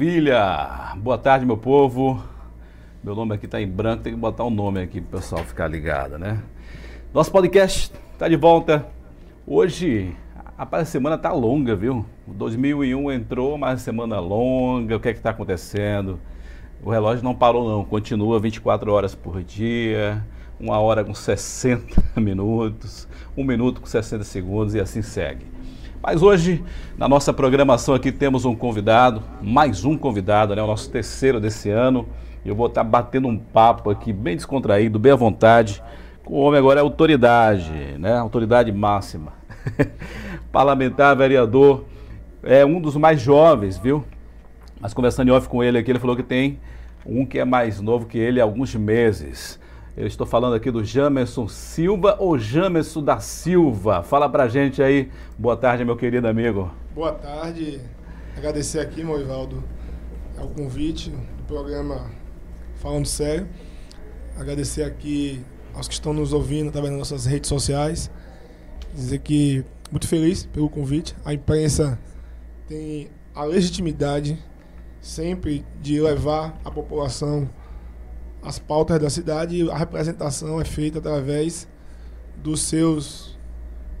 Maravilha! Boa tarde, meu povo. Meu nome aqui está em branco, tem que botar um nome aqui para o pessoal ficar ligado, né? Nosso podcast está de volta. Hoje, a semana tá longa, viu? 2001 entrou, mas semana longa. O que é que está acontecendo? O relógio não parou, não. Continua 24 horas por dia, uma hora com 60 minutos, um minuto com 60 segundos e assim segue. Mas hoje, na nossa programação aqui, temos um convidado, mais um convidado, né? O nosso terceiro desse ano. Eu vou estar batendo um papo aqui bem descontraído, bem à vontade. O homem agora é autoridade, né? Autoridade máxima. Parlamentar, vereador, é um dos mais jovens, viu? Mas conversando em off com ele aqui, ele falou que tem um que é mais novo que ele há alguns meses. Eu estou falando aqui do Jamerson Silva ou Jamerson da Silva. Fala pra gente aí. Boa tarde, meu querido amigo. Boa tarde. Agradecer aqui, Moivaldo, ao convite do programa Falando Sério. Agradecer aqui aos que estão nos ouvindo através das nossas redes sociais. Dizer que muito feliz pelo convite. A imprensa tem a legitimidade sempre de levar a população as pautas da cidade a representação é feita através dos seus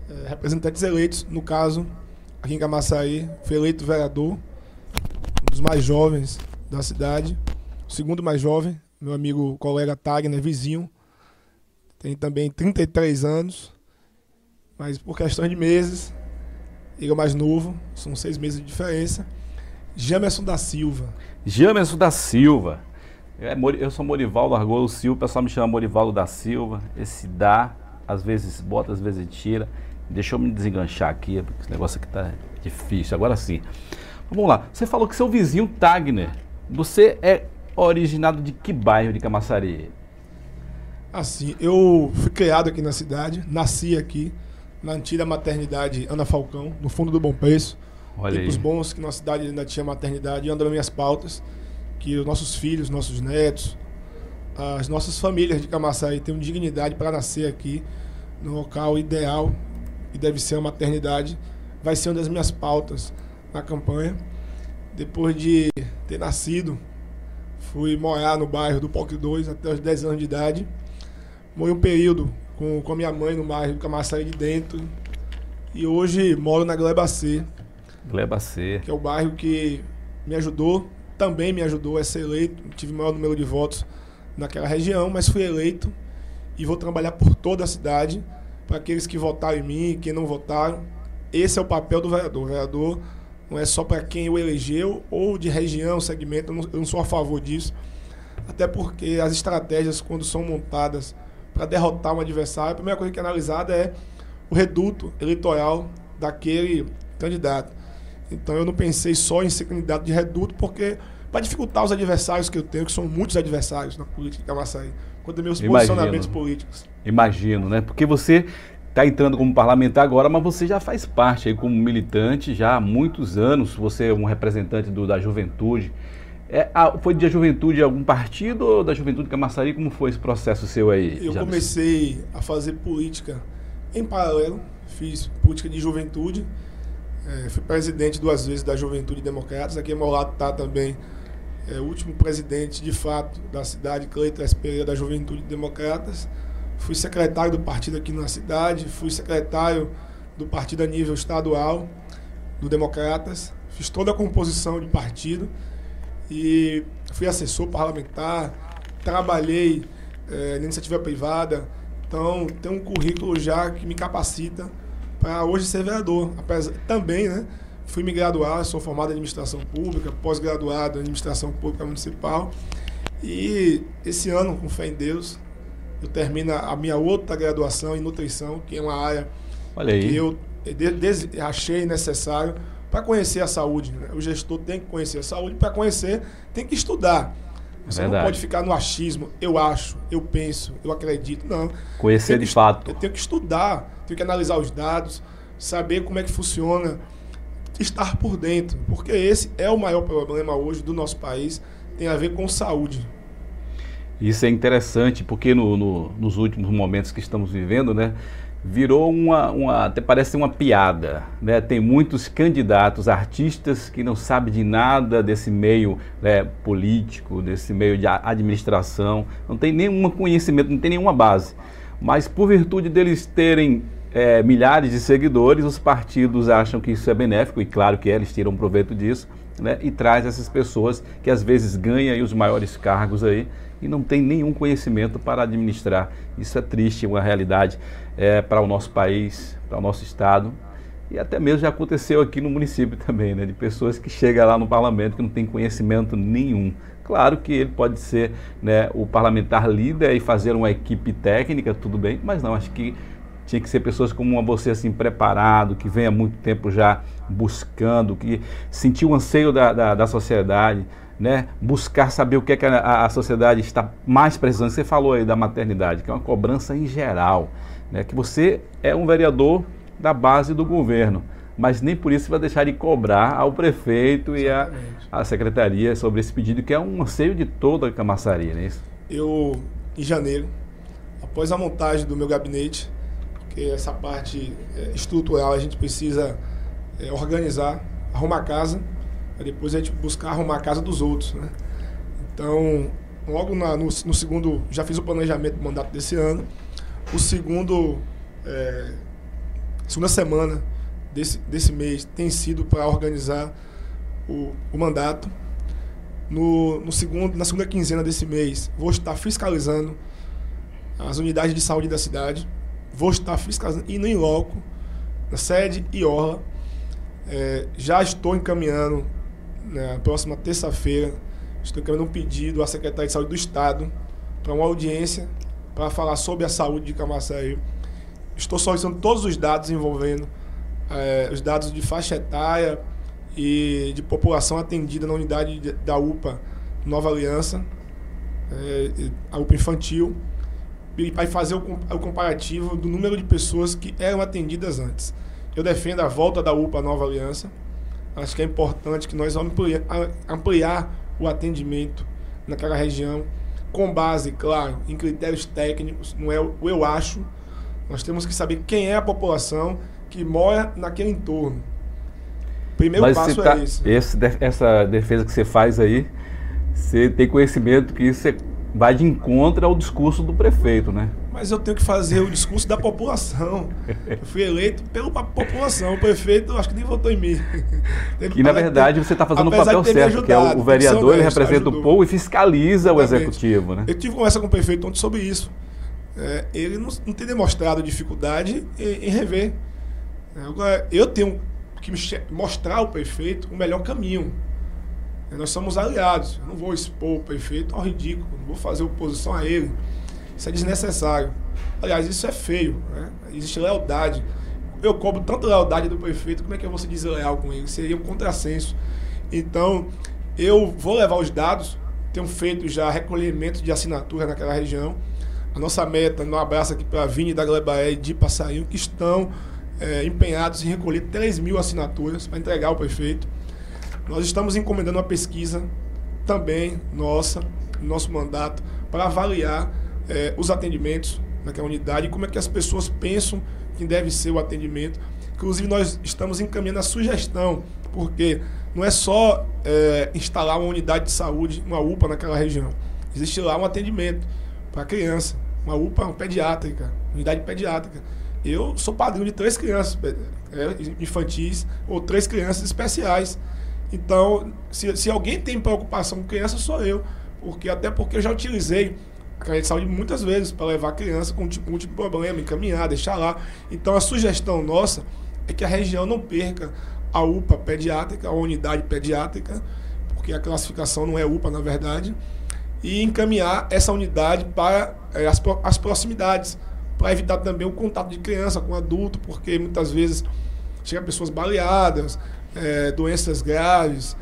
é, representantes eleitos. No caso, aqui em Camaçaí, foi eleito vereador, um dos mais jovens da cidade, o segundo mais jovem, meu amigo colega Tagner, vizinho, tem também 33 anos, mas por questão de meses, ele é mais novo, são seis meses de diferença. Jamerson da Silva. Jamerson da Silva. É, eu sou Morivaldo Argolo Silva, o pessoal me chama Morivaldo da Silva. Esse dá, às vezes bota, às vezes tira. Deixa eu me desenganchar aqui, porque esse negócio aqui tá difícil. Agora sim. Vamos lá. Você falou que seu vizinho Tagner, você é originado de que bairro de Camaçari? Assim, eu fui criado aqui na cidade, nasci aqui, na antiga maternidade Ana Falcão, no fundo do Bom Preço. Olha Tempos aí. bons que na cidade ainda tinha maternidade anda nas minhas pautas que os nossos filhos, nossos netos, as nossas famílias de Camaçaí tenham dignidade para nascer aqui no local ideal e deve ser a maternidade. Vai ser uma das minhas pautas na campanha. Depois de ter nascido, fui morar no bairro do POC 2 até os 10 anos de idade. Morei um período com, com a minha mãe no bairro do Camaçaí de dentro. E hoje moro na Gleba C. Gleba C. Que é o bairro que me ajudou também me ajudou a ser eleito. Tive maior número de votos naquela região, mas fui eleito e vou trabalhar por toda a cidade para aqueles que votaram em mim, quem não votaram. Esse é o papel do vereador. O vereador não é só para quem o elegeu ou de região, segmento. Eu não, eu não sou a favor disso. Até porque as estratégias, quando são montadas para derrotar um adversário, a primeira coisa que é analisada é o reduto eleitoral daquele candidato. Então eu não pensei só em ser candidato de reduto, porque para dificultar os adversários que eu tenho, que são muitos adversários na política de Camaçaí, quanto meus Imagino. posicionamentos políticos. Imagino, né? Porque você está entrando como parlamentar agora, mas você já faz parte aí como militante já há muitos anos, você é um representante do, da juventude. É, foi de juventude de algum partido ou da juventude de Camaçari? Como foi esse processo seu aí? Eu comecei a fazer política em paralelo, fiz política de juventude, é, fui presidente duas vezes da Juventude Democratas. Aqui ao meu lado está também é, o último presidente, de fato, da cidade, Cleiton Pereira, da Juventude Democratas. Fui secretário do partido aqui na cidade, fui secretário do partido a nível estadual, do Democratas. Fiz toda a composição de partido e fui assessor parlamentar, trabalhei é, na iniciativa privada. Então, tenho um currículo já que me capacita para hoje ser vereador. Apesar, também, né? Fui me graduar, sou formado em administração pública, pós-graduado em administração pública municipal. E esse ano, com fé em Deus, eu termino a minha outra graduação em nutrição, que é uma área que eu achei necessário para conhecer a saúde. Né? O gestor tem que conhecer a saúde, para conhecer, tem que estudar. Você Verdade. não pode ficar no achismo, eu acho, eu penso, eu acredito. Não. Conhecer de fato. Eu tenho que estudar tem que analisar os dados, saber como é que funciona, estar por dentro, porque esse é o maior problema hoje do nosso país, tem a ver com saúde. Isso é interessante, porque no, no, nos últimos momentos que estamos vivendo, né, virou uma, uma, até parece uma piada, né? Tem muitos candidatos, artistas que não sabem de nada desse meio né, político, desse meio de administração, não tem nenhum conhecimento, não tem nenhuma base. Mas por virtude deles terem é, milhares de seguidores, os partidos acham que isso é benéfico, e claro que é, eles tiram proveito disso, né? E traz essas pessoas que às vezes ganham os maiores cargos aí e não tem nenhum conhecimento para administrar. Isso é triste, uma realidade é, para o nosso país, para o nosso estado. E até mesmo já aconteceu aqui no município também, né, de pessoas que chegam lá no parlamento que não tem conhecimento nenhum. Claro que ele pode ser né, o parlamentar líder e fazer uma equipe técnica, tudo bem, mas não, acho que tinha que ser pessoas como você assim preparado, que vem há muito tempo já buscando, que sentiu o anseio da, da, da sociedade, né, buscar saber o que, é que a, a, sociedade está mais precisando. Você falou aí da maternidade, que é uma cobrança em geral, né, que você é um vereador da base do governo, mas nem por isso você vai deixar de cobrar ao prefeito Exatamente. e à secretaria sobre esse pedido, que é um anseio de toda a camaçaria, não é isso? Eu, em janeiro, após a montagem do meu gabinete, que essa parte é, estrutural a gente precisa é, organizar, arrumar a casa, depois a gente buscar arrumar a casa dos outros. Né? Então, logo na, no, no, segundo, já fiz o planejamento do mandato desse ano. O segundo, é, segunda semana desse, desse mês tem sido para organizar o, o mandato. No, no segundo, na segunda quinzena desse mês, vou estar fiscalizando as unidades de saúde da cidade. Vou estar fiscalizando, indo em loco, na sede e orla. É, já estou encaminhando na próxima terça-feira, estou encaminhando um pedido à Secretaria de Saúde do Estado para uma audiência para falar sobre a saúde de Camaçari. Estou solicitando todos os dados envolvendo é, os dados de faixa etária e de população atendida na unidade de, da UPA Nova Aliança, é, a UPA infantil, e para fazer o, comparativo do número de pessoas que eram atendidas antes. Eu defendo a volta da UPA Nova Aliança, Acho que é importante que nós vamos ampliar, ampliar o atendimento naquela região, com base, claro, em critérios técnicos, não é o eu acho. Nós temos que saber quem é a população que mora naquele entorno. Primeiro Mas passo tá, é esse. esse. Essa defesa que você faz aí, você tem conhecimento que isso é vai de encontro ao discurso do prefeito, né? Mas eu tenho que fazer o discurso da população. Eu fui eleito pela população. O prefeito acho que nem votou em mim. E na verdade você está fazendo o papel certo, ajudado, que é o, o vereador, ele representa ajudou. o povo e fiscaliza Exatamente. o executivo, né? Eu tive conversa com o prefeito ontem sobre isso. É, ele não, não, tem demonstrado dificuldade em, em rever. Agora, eu tenho que mostrar ao prefeito o melhor caminho. Nós somos aliados. Eu não vou expor o prefeito ao ridículo, não vou fazer oposição a ele. Isso é desnecessário. Aliás, isso é feio. Né? Existe lealdade. Eu cobro tanto lealdade do prefeito, como é que eu vou ser desleal com ele? Seria um contrassenso. Então, eu vou levar os dados, tenho feito já recolhimento de assinatura naquela região. A nossa meta, no abraço aqui para a Vini da Glebaé de Passarinho, que estão é, empenhados em recolher 3 mil assinaturas para entregar ao prefeito. Nós estamos encomendando uma pesquisa também nossa, nosso mandato, para avaliar eh, os atendimentos naquela unidade como é que as pessoas pensam que deve ser o atendimento. Inclusive, nós estamos encaminhando a sugestão, porque não é só eh, instalar uma unidade de saúde, uma UPA naquela região. Existe lá um atendimento para criança, uma UPA pediátrica, unidade pediátrica. Eu sou padrinho de três crianças é, infantis ou três crianças especiais então, se, se alguém tem preocupação com criança, sou eu. Porque, até porque eu já utilizei a carreira de saúde muitas vezes para levar a criança com tipo, um tipo de problema, encaminhar, deixar lá. Então, a sugestão nossa é que a região não perca a UPA pediátrica, a unidade pediátrica, porque a classificação não é UPA, na verdade, e encaminhar essa unidade para é, as, as proximidades, para evitar também o contato de criança com adulto, porque muitas vezes chegam pessoas baleadas, é, doenças graves,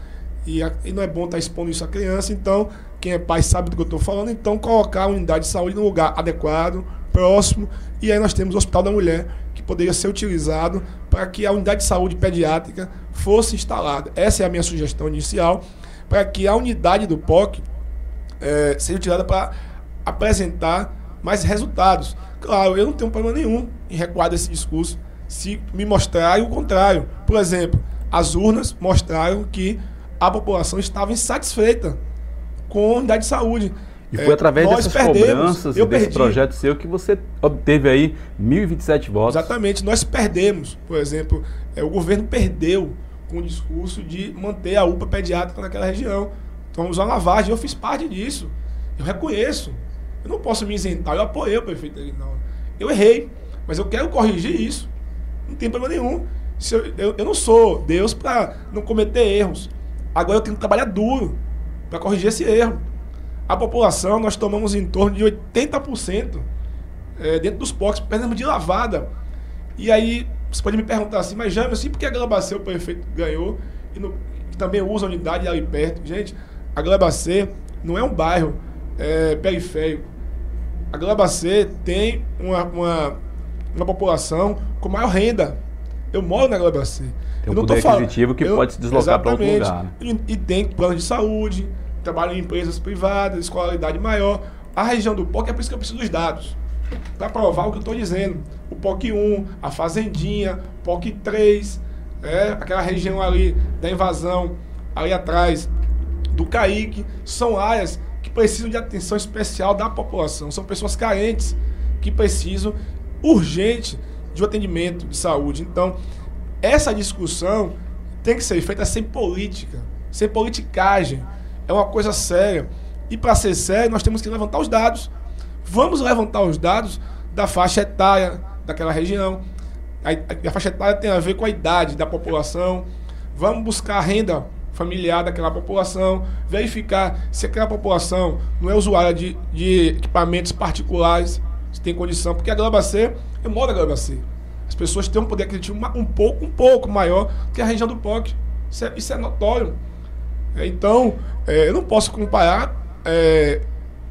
e, a, e, não é bom estar tá expondo isso à criança, então, quem é pai sabe do que eu estou falando, então colocar a unidade de saúde no lugar adequado, próximo, e aí nós temos o Hospital da Mulher, que poderia ser utilizado para que a unidade de saúde pediátrica fosse instalada. Essa é a minha sugestão inicial, para que a unidade do POC é, seja utilizada para apresentar mas resultados. Claro, eu não tenho problema nenhum em recuar desse discurso se me mostrarem o contrário. Por exemplo, as urnas mostraram que a população estava insatisfeita com a unidade de saúde. E foi é, através dessas perdemos, cobranças e desse perdi. projeto seu que você obteve aí 1.027 votos. Exatamente, nós perdemos. Por exemplo, é, o governo perdeu com o discurso de manter a UPA pediátrica naquela região. Então, uma lavagem. Eu fiz parte disso. Eu reconheço. Eu não posso me isentar. Eu apoiei o prefeito Aguinaldo. Eu errei, mas eu quero corrigir isso. Não tem problema nenhum. Eu, eu, eu, não sou Deus para não cometer erros. Agora eu tenho que trabalhar duro para corrigir esse erro. A população, nós tomamos em torno de 80% é, dentro dos POCs, perdemos de lavada. E aí, você pode me perguntar assim, mas James, assim, por que a Globacê, o prefeito ganhou, e no, também usa a unidade ali perto? Gente, a Globacê não é um bairro é, periférico. A Globacê tem uma, uma, uma população com maior renda. Eu moro na Globacê. Tem um eu poder aquisitivo que eu, pode se deslocar para outro lugar. Né? E, e tem plano de saúde, trabalho em empresas privadas, escolaridade maior. A região do POC é por isso que eu preciso dos dados. Para provar o que eu estou dizendo. O POC 1, a Fazendinha, POC 3, é, aquela região ali da invasão, ali atrás do CAIC, são áreas que precisam de atenção especial da população. São pessoas carentes que precisam urgente de um atendimento de saúde. Então, essa discussão tem que ser feita sem política, sem politicagem. É uma coisa séria. E para ser sério, nós temos que levantar os dados. Vamos levantar os dados da faixa etária daquela região. A, a faixa etária tem a ver com a idade da população. Vamos buscar a renda familiar daquela população, verificar se aquela população não é usuária de, de equipamentos particulares, se tem condição, porque a Globacê, eu moro na Globacê. As pessoas têm um poder aquisitivo um pouco, um pouco maior que a região do POC. Isso é, isso é notório. É, então, é, eu não posso comparar. É,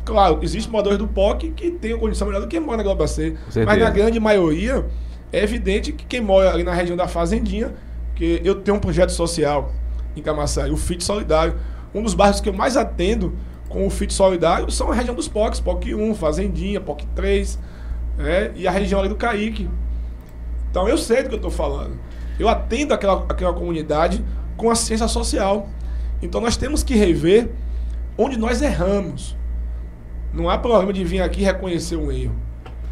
claro, existem moradores do POC que têm uma condição melhor do que mora na Globacê. Mas na grande maioria, é evidente que quem mora ali na região da Fazendinha, que eu tenho um projeto social em Camaçari, o FIT Solidário. Um dos bairros que eu mais atendo com o FIT Solidário são a região dos POCs, POC 1, Fazendinha, POC 3, é, e a região ali do Caíque. Então eu sei do que eu estou falando. Eu atendo aquela, aquela comunidade com a ciência social. Então nós temos que rever onde nós erramos. Não há problema de vir aqui reconhecer um erro.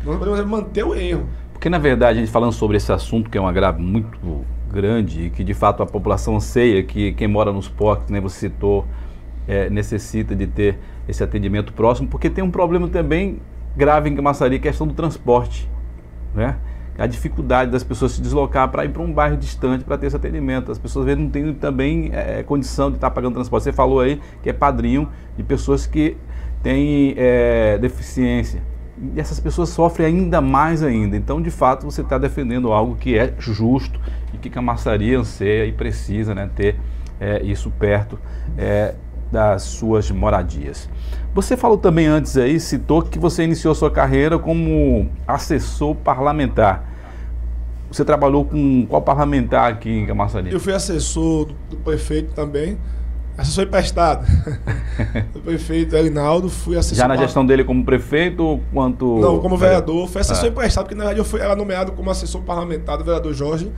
Nós podemos manter o erro. Porque na verdade, a gente falando sobre esse assunto, que é um agravo muito grande e que de fato a população ceia, que quem mora nos portos, né, você citou, é, necessita de ter esse atendimento próximo, porque tem um problema também grave em Camaçari, é questão do transporte. Né? a dificuldade das pessoas se deslocar para ir para um bairro distante para ter esse atendimento. As pessoas não têm também é, condição de estar tá pagando transporte. Você falou aí que é padrinho de pessoas que têm é, deficiência. E essas pessoas sofrem ainda mais ainda. Então, de fato, você está defendendo algo que é justo e que Camaçaria anseia e precisa né, ter é, isso perto é, das suas moradias. Você falou também antes aí, citou que você iniciou sua carreira como assessor parlamentar. Você trabalhou com qual parlamentar aqui em Camaçari? Eu fui assessor do, prefeito também, assessor emprestado. do prefeito Elinaldo, fui assessor. Já na gestão dele como prefeito quanto. Não, como vereador. Fui assessor ah. emprestado, porque na verdade eu fui, era nomeado como assessor parlamentar do vereador Jorge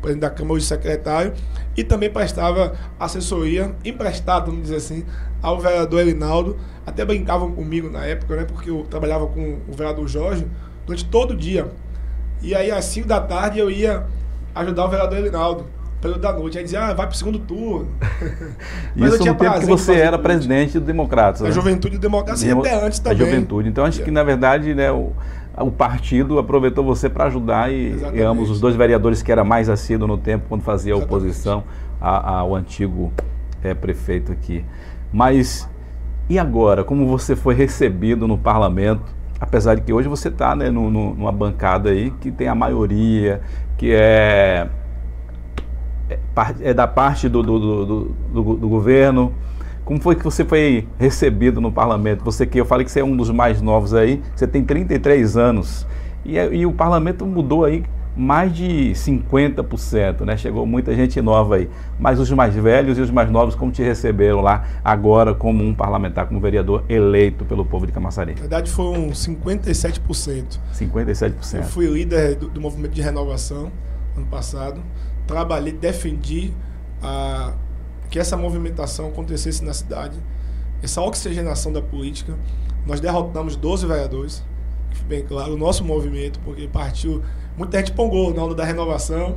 presidente da Câmara, hoje secretário, e também prestava assessoria, emprestada, vamos dizer assim, ao vereador Elinaldo. Até brincavam comigo na época, né? Porque eu trabalhava com o vereador Jorge durante todo o dia. E aí, às 5 da tarde, eu ia ajudar o vereador Elinaldo período da noite. Aí dizia, ah, vai pro segundo turno. Mas Isso no tempo que você era presidente do Democratas. A né? Juventude Democracia Demo... até antes também. A Juventude. Então acho que, na verdade, né, o, o partido aproveitou você para ajudar e, e, ambos os dois vereadores que era mais assíduo no tempo quando fazia Exatamente. oposição a, ao antigo é, prefeito aqui. Mas e agora, como você foi recebido no parlamento? Apesar de que hoje você está né, no, no, numa bancada aí que tem a maioria, que é, é, é da parte do, do, do, do governo, como foi que você foi recebido no parlamento? Você que eu falei que você é um dos mais novos aí, você tem 33 anos. E, e o parlamento mudou aí mais de 50%, né? Chegou muita gente nova aí. Mas os mais velhos e os mais novos, como te receberam lá agora como um parlamentar, como vereador eleito pelo povo de Camaçari? Na verdade, foram 57%. 57%. Eu fui líder do, do movimento de renovação ano passado. Trabalhei, defendi a, que essa movimentação acontecesse na cidade, essa oxigenação da política. Nós derrotamos 12 vereadores, bem claro, o nosso movimento, porque partiu Muita gente pongou na onda da renovação.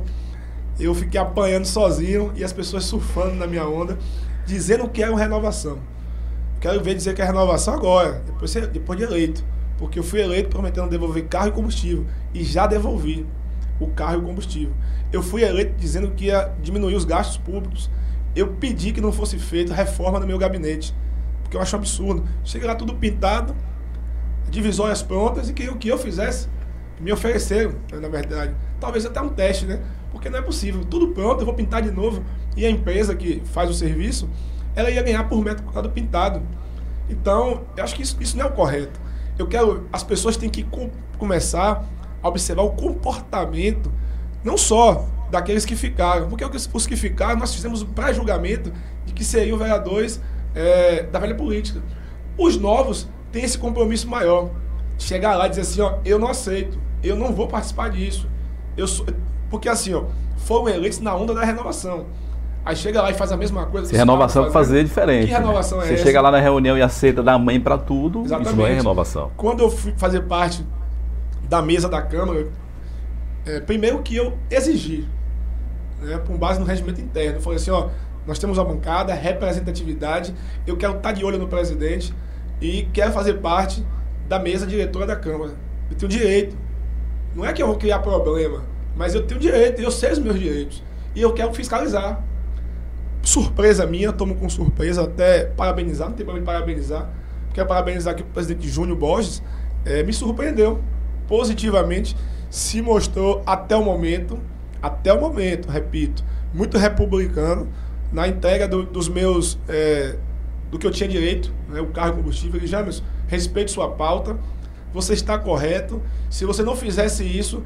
Eu fiquei apanhando sozinho e as pessoas surfando na minha onda, dizendo que era uma renovação. Quero ver dizer que é renovação agora, depois, depois de eleito. Porque eu fui eleito prometendo devolver carro e combustível. E já devolvi o carro e o combustível. Eu fui eleito dizendo que ia diminuir os gastos públicos. Eu pedi que não fosse feita reforma no meu gabinete. Porque eu acho absurdo. Chega lá tudo pintado, divisórias prontas e que o que eu fizesse me ofereceram, né, na verdade. Talvez até um teste, né? Porque não é possível. Tudo pronto, eu vou pintar de novo. E a empresa que faz o serviço, ela ia ganhar por metro quadrado pintado. Então, eu acho que isso, isso não é o correto. Eu quero. As pessoas têm que com, começar a observar o comportamento, não só daqueles que ficaram, porque os que ficaram, nós fizemos o pré-julgamento de que seriam vereadores é, da velha política. Os novos têm esse compromisso maior. Chegar lá e dizer assim, ó, eu não aceito eu não vou participar disso. Eu sou, porque assim, ó, foram eleitos na onda da renovação. Aí chega lá e faz a mesma coisa. Renovação fazer é diferente. Que renovação né? é Você essa? chega lá na reunião e aceita dar mãe para tudo, Exatamente. isso não é renovação. Quando eu fui fazer parte da mesa da Câmara, é, primeiro que eu exigi, né, com base no regimento interno, falei assim, ó, nós temos uma bancada, representatividade, eu quero estar de olho no presidente e quero fazer parte da mesa diretora da Câmara. Eu tenho direito. Não é que eu vou criar problema, mas eu tenho direito, eu sei os meus direitos. E eu quero fiscalizar. Surpresa minha, tomo com surpresa, até parabenizar, não tem problema de parabenizar. Quero parabenizar aqui o presidente Júnior Borges, é, me surpreendeu positivamente, se mostrou até o momento, até o momento, repito, muito republicano na entrega do, dos meus, é, do que eu tinha direito, né, o carro combustível. Ele, James, respeito sua pauta, você está correto. Se você não fizesse isso,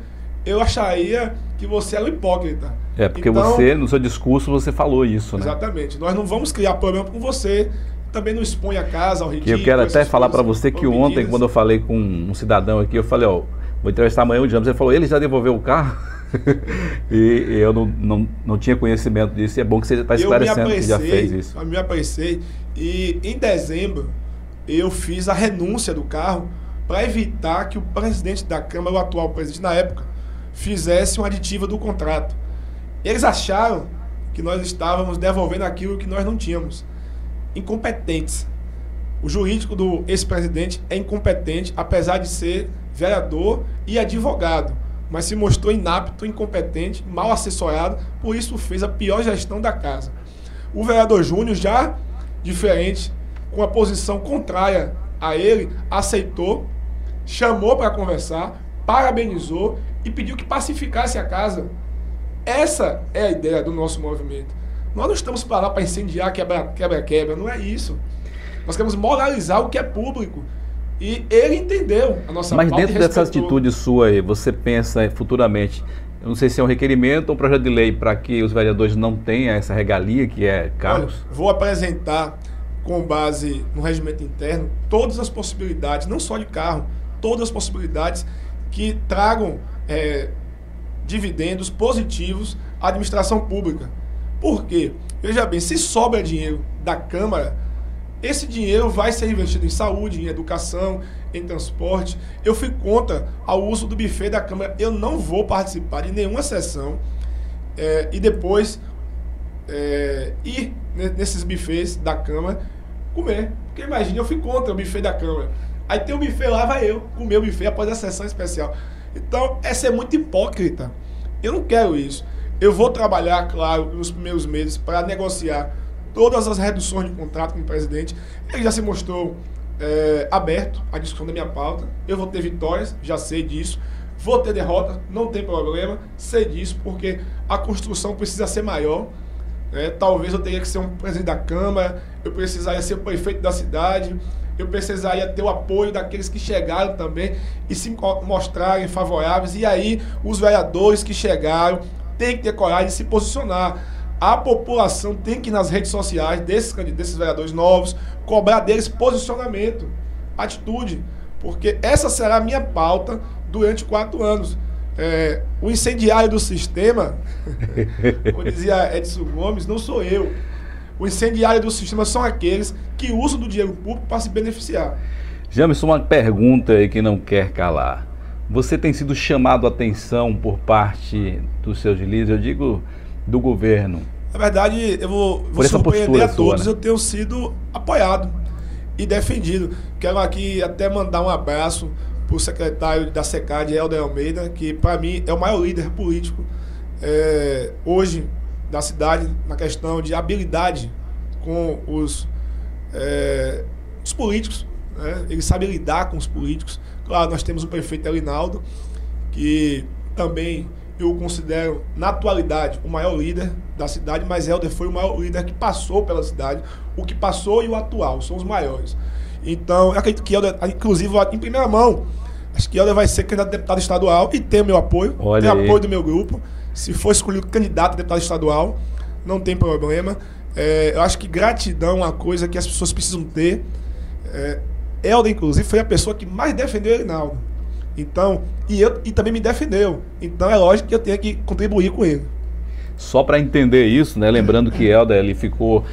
eu acharia que você era um hipócrita. É, porque então, você, no seu discurso, você falou isso, né? Exatamente. Nós não vamos criar problema com você. Também não expõe a casa ao ridículo. Que eu quero até falar para você que ontem, medidas. quando eu falei com um cidadão aqui, eu falei, ó, vou entrevistar amanhã o James. Ele falou, ele já devolveu o carro? e eu não, não, não tinha conhecimento disso. E é bom que você está esclarecendo que já fez isso. Eu me apressei. E em dezembro, eu fiz a renúncia do carro para evitar que o presidente da Câmara, o atual presidente na época, fizesse uma aditiva do contrato. Eles acharam que nós estávamos devolvendo aquilo que nós não tínhamos. Incompetentes. O jurídico do ex-presidente é incompetente, apesar de ser vereador e advogado, mas se mostrou inapto, incompetente, mal assessorado, por isso fez a pior gestão da casa. O vereador Júnior, já diferente, com a posição contrária a ele, aceitou chamou para conversar, parabenizou e pediu que pacificasse a casa. Essa é a ideia do nosso movimento. Nós não estamos para lá para incendiar quebra-quebra, não é isso. Nós queremos moralizar o que é público. E ele entendeu a nossa Mas dentro dessa atitude sua aí, você pensa futuramente, eu não sei se é um requerimento ou um projeto de lei para que os vereadores não tenham essa regalia que é carros? Olha, vou apresentar com base no regimento interno todas as possibilidades, não só de carro, todas as possibilidades que tragam é, dividendos positivos à administração pública. Por quê? Veja bem, se sobra dinheiro da Câmara, esse dinheiro vai ser investido em saúde, em educação, em transporte. Eu fui contra ao uso do buffet da Câmara. Eu não vou participar de nenhuma sessão é, e depois é, ir nesses buffets da Câmara comer. Porque imagine, eu fui contra o buffet da Câmara. Aí tem o buffet lá, vai eu comer o buffet após a sessão especial. Então, essa é muito hipócrita. Eu não quero isso. Eu vou trabalhar, claro, nos primeiros meses para negociar todas as reduções de contrato com o presidente. Ele já se mostrou é, aberto à discussão da minha pauta. Eu vou ter vitórias, já sei disso. Vou ter derrotas, não tem problema, sei disso, porque a construção precisa ser maior. É, talvez eu teria que ser um presidente da Câmara, eu precisaria ser o prefeito da cidade, eu precisaria ter o apoio daqueles que chegaram também e se mostrarem favoráveis. E aí, os vereadores que chegaram têm que ter coragem de se posicionar. A população tem que ir nas redes sociais desses, desses vereadores novos, cobrar deles posicionamento, atitude. Porque essa será a minha pauta durante quatro anos. É, o incendiário do sistema, como dizia Edson Gomes, não sou eu. O incendiário do sistema são aqueles que usam do dinheiro público para se beneficiar. Jamerson, uma pergunta aí que não quer calar. Você tem sido chamado a atenção por parte dos seus líderes, eu digo do governo. Na verdade, eu vou, vou surpreender a todos, sua, né? eu tenho sido apoiado e defendido. Quero aqui até mandar um abraço para o secretário da SECAD, Helder Almeida, que para mim é o maior líder político é, hoje da cidade na questão de habilidade com os, é, os políticos. Né? Ele sabe lidar com os políticos. Claro, nós temos o prefeito Elinaldo, que também eu considero, na atualidade, o maior líder da cidade, mas Helder foi o maior líder que passou pela cidade. O que passou e o atual são os maiores. Então, eu acredito que Helder, inclusive, em primeira mão, acho que Helder vai ser candidato a deputado estadual e tem o meu apoio, Olha tem aí. apoio do meu grupo. Se for escolhido candidato a deputado estadual, não tem problema. É, eu acho que gratidão é uma coisa que as pessoas precisam ter. É, Helder, inclusive, foi a pessoa que mais defendeu o Reinaldo. Então, e, eu, e também me defendeu. Então é lógico que eu tenho que contribuir com ele. Só para entender isso, né? Lembrando que Helder ele ficou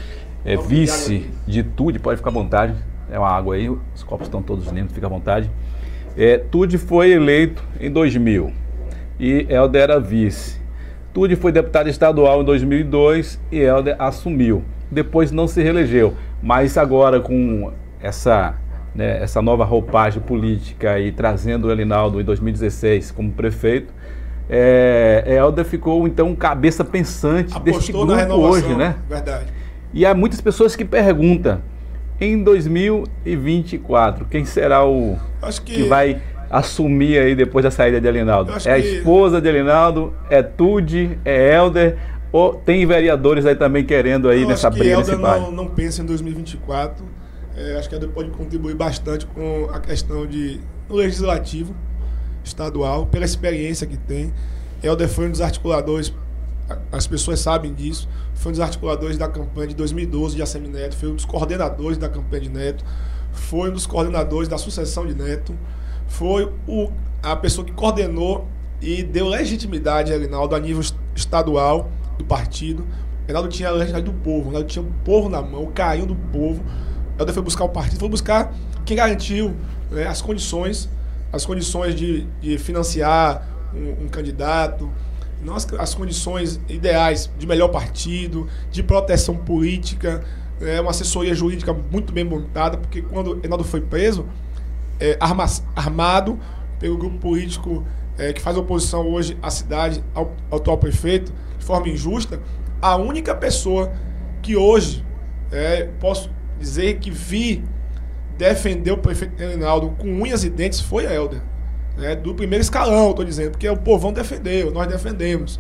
é, vice de Tude, pode ficar à vontade. É uma água aí, os copos estão todos limpos, fica à vontade. É, Tude foi eleito em 2000 e Helder era vice. Tude foi deputado estadual em 2002 e Helder assumiu. Depois não se reelegeu, mas agora com essa, né, essa nova roupagem política e trazendo o Elinaldo em 2016 como prefeito, é, Helder ficou então cabeça pensante Apostou deste grupo hoje, né? Verdade. E há muitas pessoas que perguntam em 2024 quem será o que... que vai assumir aí depois da saída de Alinaldo? É a esposa de Alinaldo? É Tude? É Helder? Ou tem vereadores aí também querendo aí Eu nessa acho briga que Helder não, não pensa em 2024. É, acho que Helder pode contribuir bastante com a questão de legislativo estadual, pela experiência que tem. Helder foi um dos articuladores, as pessoas sabem disso, foi um dos articuladores da campanha de 2012 de Assemi Neto, foi um dos coordenadores da campanha de Neto, foi um dos coordenadores da sucessão de Neto foi o, a pessoa que coordenou e deu legitimidade a Reinaldo a nível estadual do partido. Reinaldo tinha a legitimidade do povo, Reinaldo tinha o povo na mão, o do povo. Helder foi buscar o partido, foi buscar quem garantiu né, as condições, as condições de, de financiar um, um candidato, não as, as, condições ideais de melhor partido, de proteção política, é, uma assessoria jurídica muito bem montada, porque quando Reinaldo foi preso, é, arma, armado pelo grupo político é, que faz oposição hoje à cidade, ao, ao atual prefeito, de forma injusta, a única pessoa que hoje é, posso dizer que vi defender o prefeito Reinaldo com unhas e dentes foi Helder. Né, do primeiro escalão, estou dizendo, porque o povão defendeu, nós defendemos.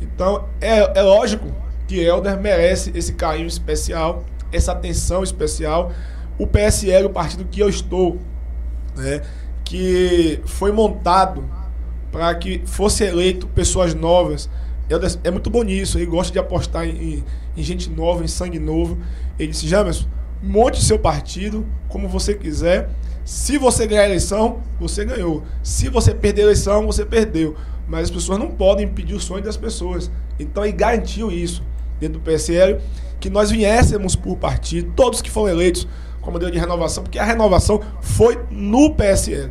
Então, é, é lógico que Helder merece esse carinho especial, essa atenção especial. O PSL, o partido que eu estou, né, que foi montado para que fosse eleito pessoas novas. É muito bom nisso, ele gosta de apostar em, em gente nova, em sangue novo. Ele disse, Jamerson, monte seu partido como você quiser. Se você ganhar a eleição, você ganhou. Se você perder a eleição, você perdeu. Mas as pessoas não podem impedir o sonho das pessoas. Então ele garantiu isso dentro do PSL, que nós viéssemos por partido, todos que foram eleitos com a de renovação, porque a renovação foi no PSL.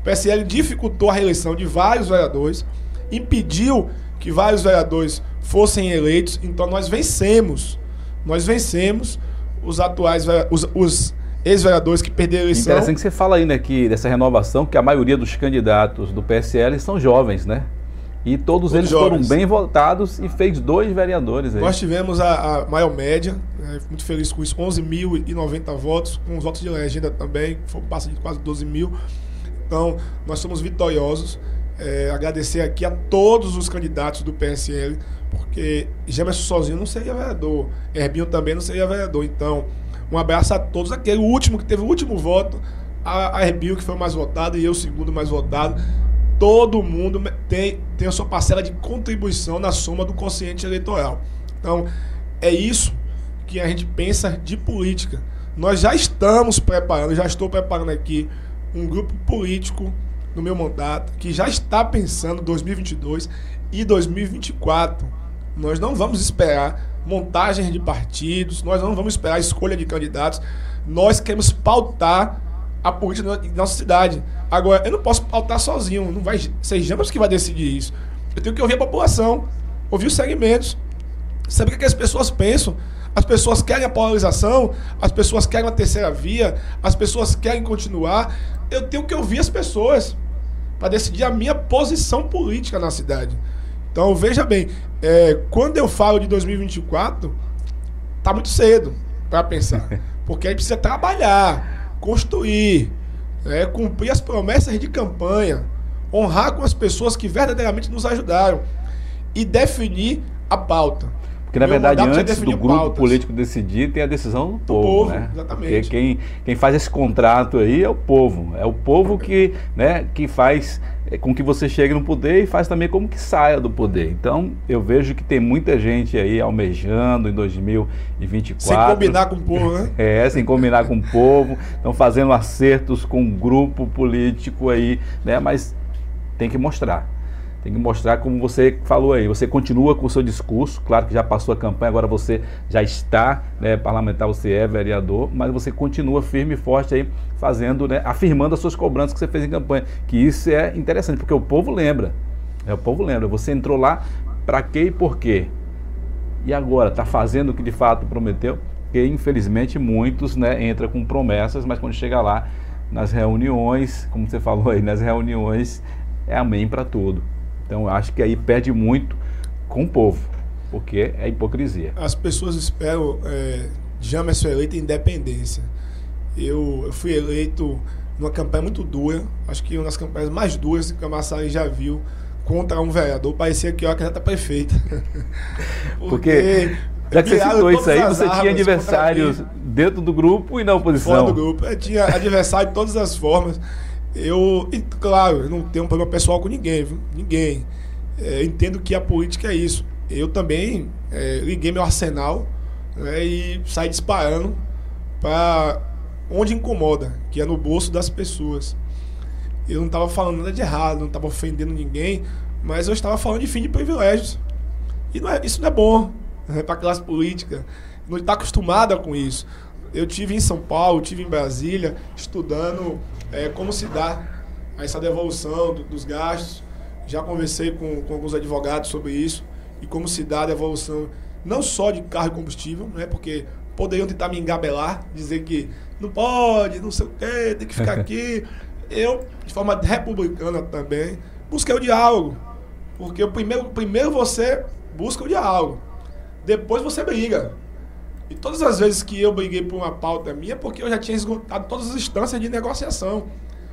O PSL dificultou a reeleição de vários vereadores, impediu que vários vereadores fossem eleitos, então nós vencemos. Nós vencemos os atuais os, os ex-vereadores que perderam a eleição. Interessante que você fala né, que dessa renovação, que a maioria dos candidatos do PSL são jovens, né? E todos, eles jovens. foram bem votados e fez dois vereadores aí. Nós tivemos a, a maior média, né, muito feliz com isso, 11.090 votos, com os votos de legenda também, foi passa de quase 12 mil. Então, nós somos vitoriosos. É, agradecer aqui a todos os candidatos do PSL, porque Gemerson sozinho não seria vereador, Herbinho também não seria vereador. Então, Um abraço a todos. Aquele último que teve o último voto, a, a Rebio, que foi mais votado, e eu, o segundo mais votado. Todo mundo tem, tem a sua parcela de contribuição na soma do consciente eleitoral. Então, é isso que a gente pensa de política. Nós já estamos preparando, já estou preparando aqui um grupo político no meu mandato que já está pensando 2022 e 2024. Nós não vamos esperar montagem de partidos, nós não vamos esperar escolha de candidatos. Nós queremos pautar a política da nossa cidade. Agora, eu não posso pautar sozinho, não vai ser Jambas que vai decidir isso. Eu tenho que ouvir a população, ouvir os segmentos, saber o que as pessoas pensam. As pessoas querem a polarização, as pessoas querem a terceira via, as pessoas querem continuar. Eu tenho que ouvir as pessoas para decidir a minha posição política na cidade. Então, veja bem, é, quando eu falo de 2024, tá muito cedo para pensar. Porque a gente precisa trabalhar, construir, é, cumprir as promessas de campanha, honrar com as pessoas que verdadeiramente nos ajudaram e definir a pauta. Porque, na verdade, antes do grupo pautas. político decidir, tem a decisão do, do povo, povo, né? Exatamente. Porque quem, quem faz esse contrato aí é o povo. É o povo que, né, que faz é, com que você chegue no poder e faz também como que saia do poder. Então, eu vejo que tem muita gente aí almejando em 2024. Sem combinar com o povo, né? É, sem combinar com o povo. Estão fazendo acertos com um grupo político aí, né? Mas tem que mostrar. Tem que mostrar como você falou aí. Você continua com o seu discurso, claro que já passou a campanha, agora você já está né, parlamentar, você é vereador, mas você continua firme e forte aí, fazendo, né, afirmando as suas cobranças que você fez em campanha. Que isso é interessante, porque o povo lembra. É, o povo lembra. Você entrou lá para quê e por quê? E agora, está fazendo o que de fato prometeu? Porque infelizmente muitos né, entram com promessas, mas quando chega lá nas reuniões, como você falou aí, nas reuniões é amém para tudo. Então acho que aí perde muito com o povo, porque é hipocrisia. As pessoas esperam é, James foi eleito em independência. Eu, eu, fui eleito numa campanha muito dura, acho que uma das campanhas mais duras que a Massari já viu contra um vereador. Parecia que eu era candidata prefeita. porque, porque já que você citou isso aí, você tinha adversários dentro do grupo e na oposição. Fora do grupo. Eu tinha adversário de todas as formas. Eu, e, claro, eu não tenho um problema pessoal com ninguém, viu? ninguém. É, entendo que a política é isso. Eu também é, liguei meu arsenal né, e saí disparando para onde incomoda, que é no bolso das pessoas. Eu não estava falando nada de errado, não estava ofendendo ninguém, mas eu estava falando de fim de privilégios. E não é, isso não é bom né, para a classe política. Não está acostumada com isso. Eu tive em São Paulo, tive em Brasília, estudando é, como se dá essa devolução do, dos gastos. Já conversei com, com alguns advogados sobre isso e como se dá a devolução não só de carro e combustível, né, porque poderiam tentar me engabelar, dizer que não pode, não sei o quê, tem que ficar aqui. Eu, de forma republicana também, busquei o diálogo. Porque o primeiro, primeiro você busca o diálogo. Depois você briga. E todas as vezes que eu briguei por uma pauta minha, é porque eu já tinha esgotado todas as instâncias de negociação.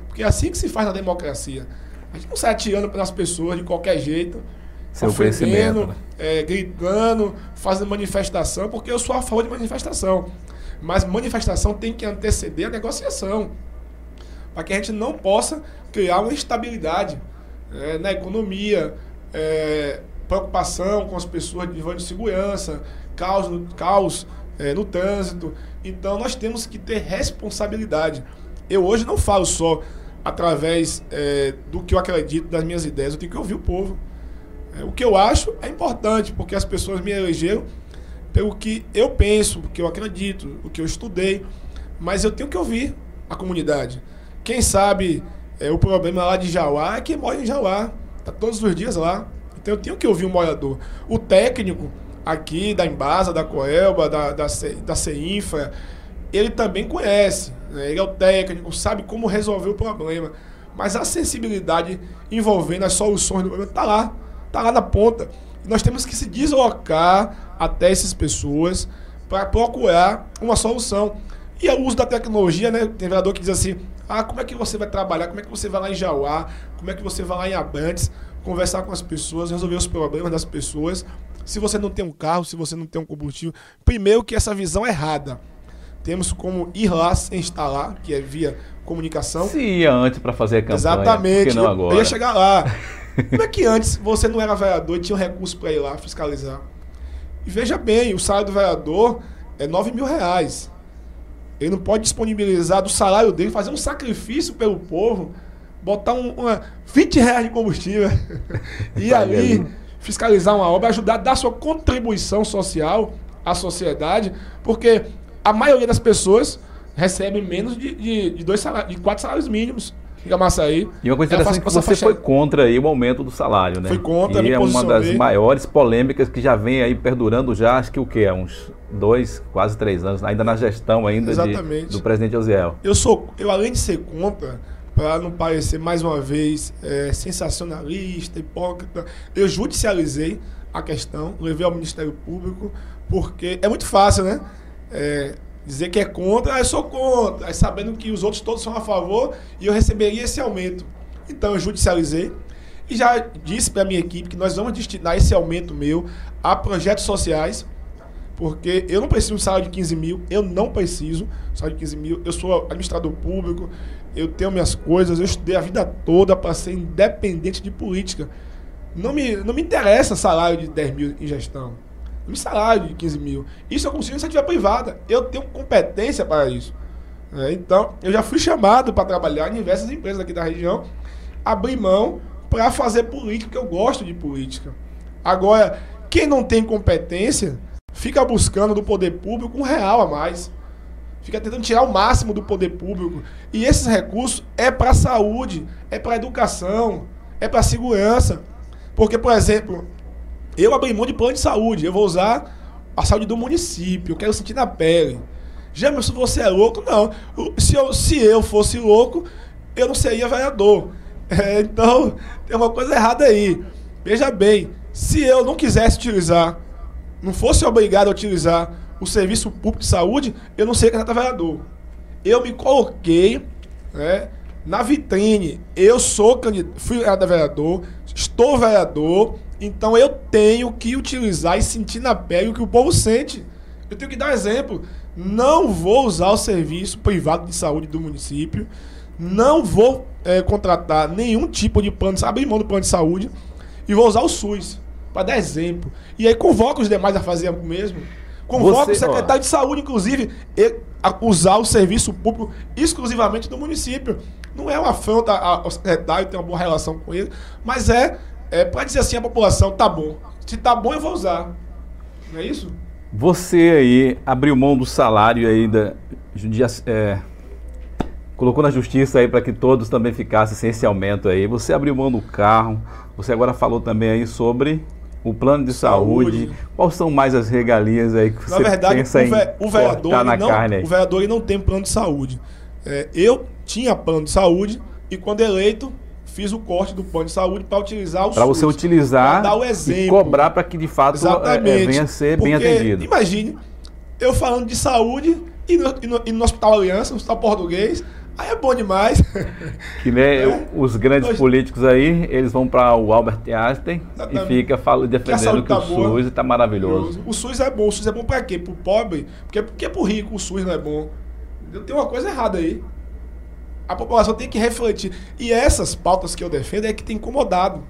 Porque é assim que se faz na democracia. A gente não sai atirando pelas pessoas de qualquer jeito, Seu ofendendo, né? é, gritando, fazendo manifestação, porque eu sou a favor de manifestação. Mas manifestação tem que anteceder a negociação. Para que a gente não possa criar uma instabilidade é, na economia, é, preocupação com as pessoas de nível de segurança, caos, caos é, no trânsito. Então nós temos que ter responsabilidade. Eu hoje não falo só através é, do que eu acredito, das minhas ideias, eu tenho que ouvir o povo. É, o que eu acho é importante, porque as pessoas me elegeram pelo que eu penso, o que eu acredito, o que eu estudei, mas eu tenho que ouvir a comunidade. Quem sabe é, o problema lá de Jauá é quem mora em Jauá, está todos os dias lá. Então eu tenho que ouvir o morador. O técnico aqui da Embasa, da Coelba, da, da, da CEINFRA, ele também conhece. Né? Ele é o técnico, sabe como resolver o problema. Mas a sensibilidade envolvendo as soluções do problema está lá, está lá na ponta. Nós temos que se deslocar até essas pessoas para procurar uma solução. E o uso da tecnologia, né? Tem vereador que diz assim: ah, como é que você vai trabalhar? Como é que você vai lá em Jauá? Como é que você vai lá em Abrantes? Conversar com as pessoas, resolver os problemas das pessoas se você não tem um carro, se você não tem um combustível, primeiro que essa visão é errada. temos como ir lá sem estar lá, que é via comunicação. Se ia antes para fazer a campanha. Exatamente. Não agora? Eu ia chegar lá. Como é que antes você não era vereador e tinha um recurso para ir lá fiscalizar? E veja bem, o salário do vereador é 9 mil reais. Ele não pode disponibilizar do salário dele, fazer um sacrifício pelo povo, botar um, uma, 20 reais de combustível e Tá ali? Fiscalizar uma obra, ajudar a dar sua contribuição social à sociedade, porque a maioria das pessoas recebe menos de, de, de dois salários, de quatro salários mínimos em Camaçaí. E uma coisa interessante é que você passa foi faixa- contra aí o aumento do salário, né? Fui contra, e é uma das maiores polêmicas que já vem aí perdurando já, acho que o quê? Há uns dois, quase três anos, ainda na gestão ainda de- do presidente Osiel. Eu sou, eu além de ser contra, para não parecer mais uma vez é, sensacionalista, hipócrita, eu judicializei a questão, levei ao Ministério Público, porque é muito fácil, né? É, dizer que é contra, ah, eu sou contra, aí sabendo que os outros todos são a favor e eu receberia esse aumento. Então eu judicializei e já disse para a minha equipe que nós vamos destinar esse aumento meu a projetos sociais porque eu não preciso de um salário de 15 mil, eu não preciso de um salário de 15 mil, eu sou administrador público, eu tenho minhas coisas, eu estudei a vida toda para ser independente de política. Não me, não me interessa salário de 10 mil em gestão. Não me salário de 15 mil. Isso eu consigo eu tiver privada. Eu tenho competência para isso. É, então, eu já fui chamado para trabalhar em diversas empresas aqui da região, abrir mão para fazer política, porque eu gosto de política. Agora, quem não tem competência fica buscando do poder público um real a mais. Fica tentando tirar o máximo do poder público. E esses recursos é para a saúde, é para a educação, é para a segurança. Porque, por exemplo, eu abri mão de plano de saúde, eu vou usar a saúde do município, eu quero sentir na pele. Jamerson, você é louco? Não. Se eu, se eu fosse louco, eu não seria vereador. É, então, tem uma coisa errada aí. Veja bem, se eu não quisesse utilizar, não fosse obrigado a utilizar o serviço público de saúde, eu não seria candidato a vereador. Eu me coloquei né, na vitrine. Eu sou candidato, fui vereador, estou vereador, então eu tenho que utilizar e sentir na pele o que o povo sente. Eu tenho que dar exemplo. Não vou usar o serviço privado de saúde do município. Não vou eh, contratar nenhum tipo de plano, abrir mão do plano de saúde. E vou usar o SUS, para dar exemplo. E aí convoco os demais a fazer o mesmo. Convoco Você- o secretário de saúde, inclusive, e- a usar o serviço público exclusivamente do município. Não é uma afronta ao secretário, ter uma boa relação com ele, mas é, é para dizer assim à população, tá bom. Se tá bom, eu vou usar. Não é isso? Você aí abriu mão do salário aí da é, colocou na justiça aí para que todos também ficassem sem esse aumento aí. Você abriu mão do carro. Você agora falou também aí sobre o plano de saúde. Saúde. Quais são mais as regalias aí que Na você verdade, pensa o, em o vereador, na não, carne aí? o vereador ele não tem plano de saúde. É, eu tinha plano de saúde e quando eleito fiz o corte do plano de saúde para utilizar o Para você utilizar dar o e exemplo. cobrar para que de fato é, Exatamente. é, venha ser bem Porque, atendido. Imagine, eu falando de saúde e no, e no- e no Hospital Aliança, no Hospital Português, aí é bom demais. Que né, É. os grandes Nós- políticos aí, eles vão para o Albert Einstein e Exatamente. fica falando, defendendo saúde que tá o boa. SUS está maravilhoso. O SUS é bom. O SUS é bom pra quê? Pro pobre? Porque, porque pro rico o SUS não é bom. Tem uma coisa errada aí. A população tem que refletir. E essas pautas que eu defendo é que tem incomodado.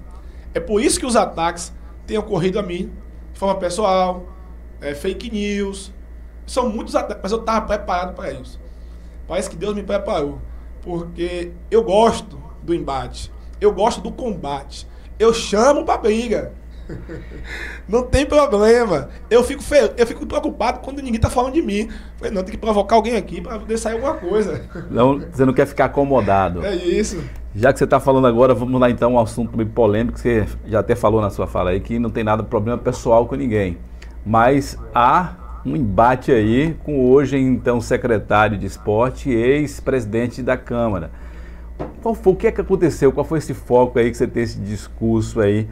É por isso que os ataques têm ocorrido a mim, de forma pessoal, é, fake news. São muitos ataques, mas eu estava preparado para isso. Parece que Deus me preparou. Porque eu gosto do embate. Eu gosto do combate. Eu chamo pra briga. Não tem problema. Eu fico, fe... eu fico preocupado quando ninguém tá falando de mim. Falei, não, tem que provocar alguém aqui para poder sair alguma coisa. Não, você não quer ficar acomodado. É isso. Já que você está falando agora, vamos lá então ao assunto bem polêmico, que você já até falou na sua fala aí, que não tem nada de problema pessoal com ninguém. Mas há um embate aí com hoje então secretário de esporte e ex-presidente da Câmara. Qual foi, o que é que aconteceu? Qual foi esse foco aí que você tem esse discurso aí?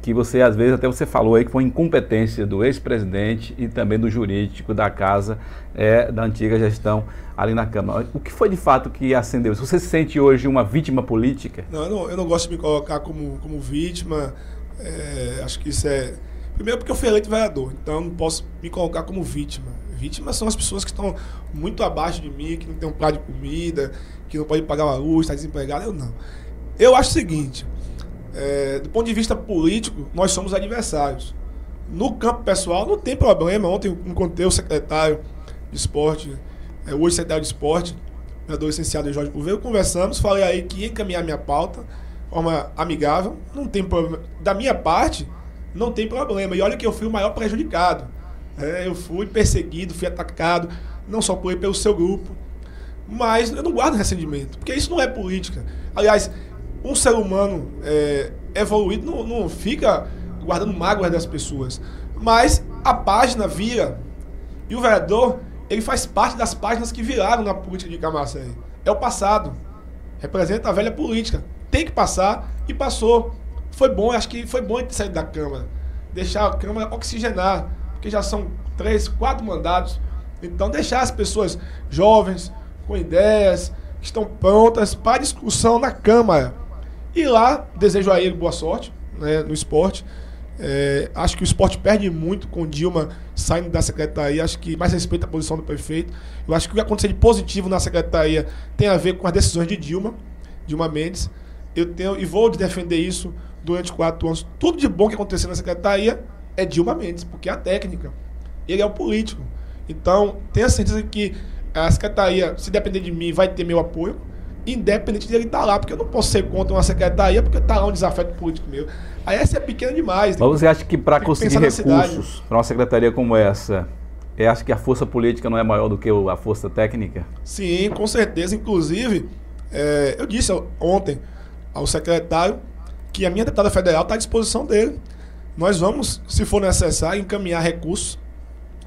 Que você, às vezes, até você falou aí que foi incompetência do ex-presidente e também do jurídico da casa é, da antiga gestão ali na Câmara. O que foi de fato que acendeu? Você se sente hoje uma vítima política? Não, eu não, eu não gosto de me colocar como, como vítima. É, acho que isso é. Primeiro porque eu fui eleito vereador, então eu não posso me colocar como vítima. Vítimas são as pessoas que estão muito abaixo de mim, que não tem um prato de comida, que não pode pagar uma luz, está desempregado. Eu não. Eu acho o seguinte: é, do ponto de vista político, nós somos adversários. No campo pessoal, não tem problema. Ontem encontrei o secretário de esporte, é, hoje secretário de esporte, vereador licenciado Jorge Gouveia, conversamos, falei aí que ia encaminhar minha pauta de forma amigável, não tem problema. Da minha parte, não tem problema. E olha que eu fui o maior prejudicado. É, eu fui perseguido, fui atacado, não só por pelo seu grupo, mas eu não guardo ressentimento, porque isso não é política. Aliás, um ser humano é, evoluído não, não fica guardando mágoas das pessoas. Mas a página vira. E o vereador, ele faz parte das páginas que viraram na política de Camaçari. É o passado. Representa a velha política. Tem que passar e passou. Foi bom, acho que foi bom ter saído da Câmara. Deixar a Câmara oxigenar. Porque já são três, quatro mandatos. Então deixar as pessoas jovens, com ideias, que estão prontas para discussão na Câmara. E lá, desejo a ele boa sorte né, no esporte. É, acho que o esporte perde muito com Dilma saindo da secretaria. Acho que mais respeita a posição do prefeito. Eu acho que o que aconteceu de positivo na secretaria tem a ver com as decisões de Dilma, Dilma Mendes. Eu tenho e vou defender isso durante quatro anos. Tudo de bom que aconteceu na secretaria é Dilma Mendes, porque é a técnica. Ele é o político. Então, tenha certeza que a secretaria, se depender de mim, vai ter meu apoio independente de ele estar tá lá, porque eu não posso ser contra uma secretaria porque está lá um desafeto político meu. Aí essa é pequena demais. Mas você acha que para conseguir recursos para uma secretaria como essa, eu acho que a força política não é maior do que a força técnica? Sim, com certeza. Inclusive, é, eu disse ontem ao secretário que a minha deputada federal está à disposição dele. Nós vamos, se for necessário, encaminhar recursos,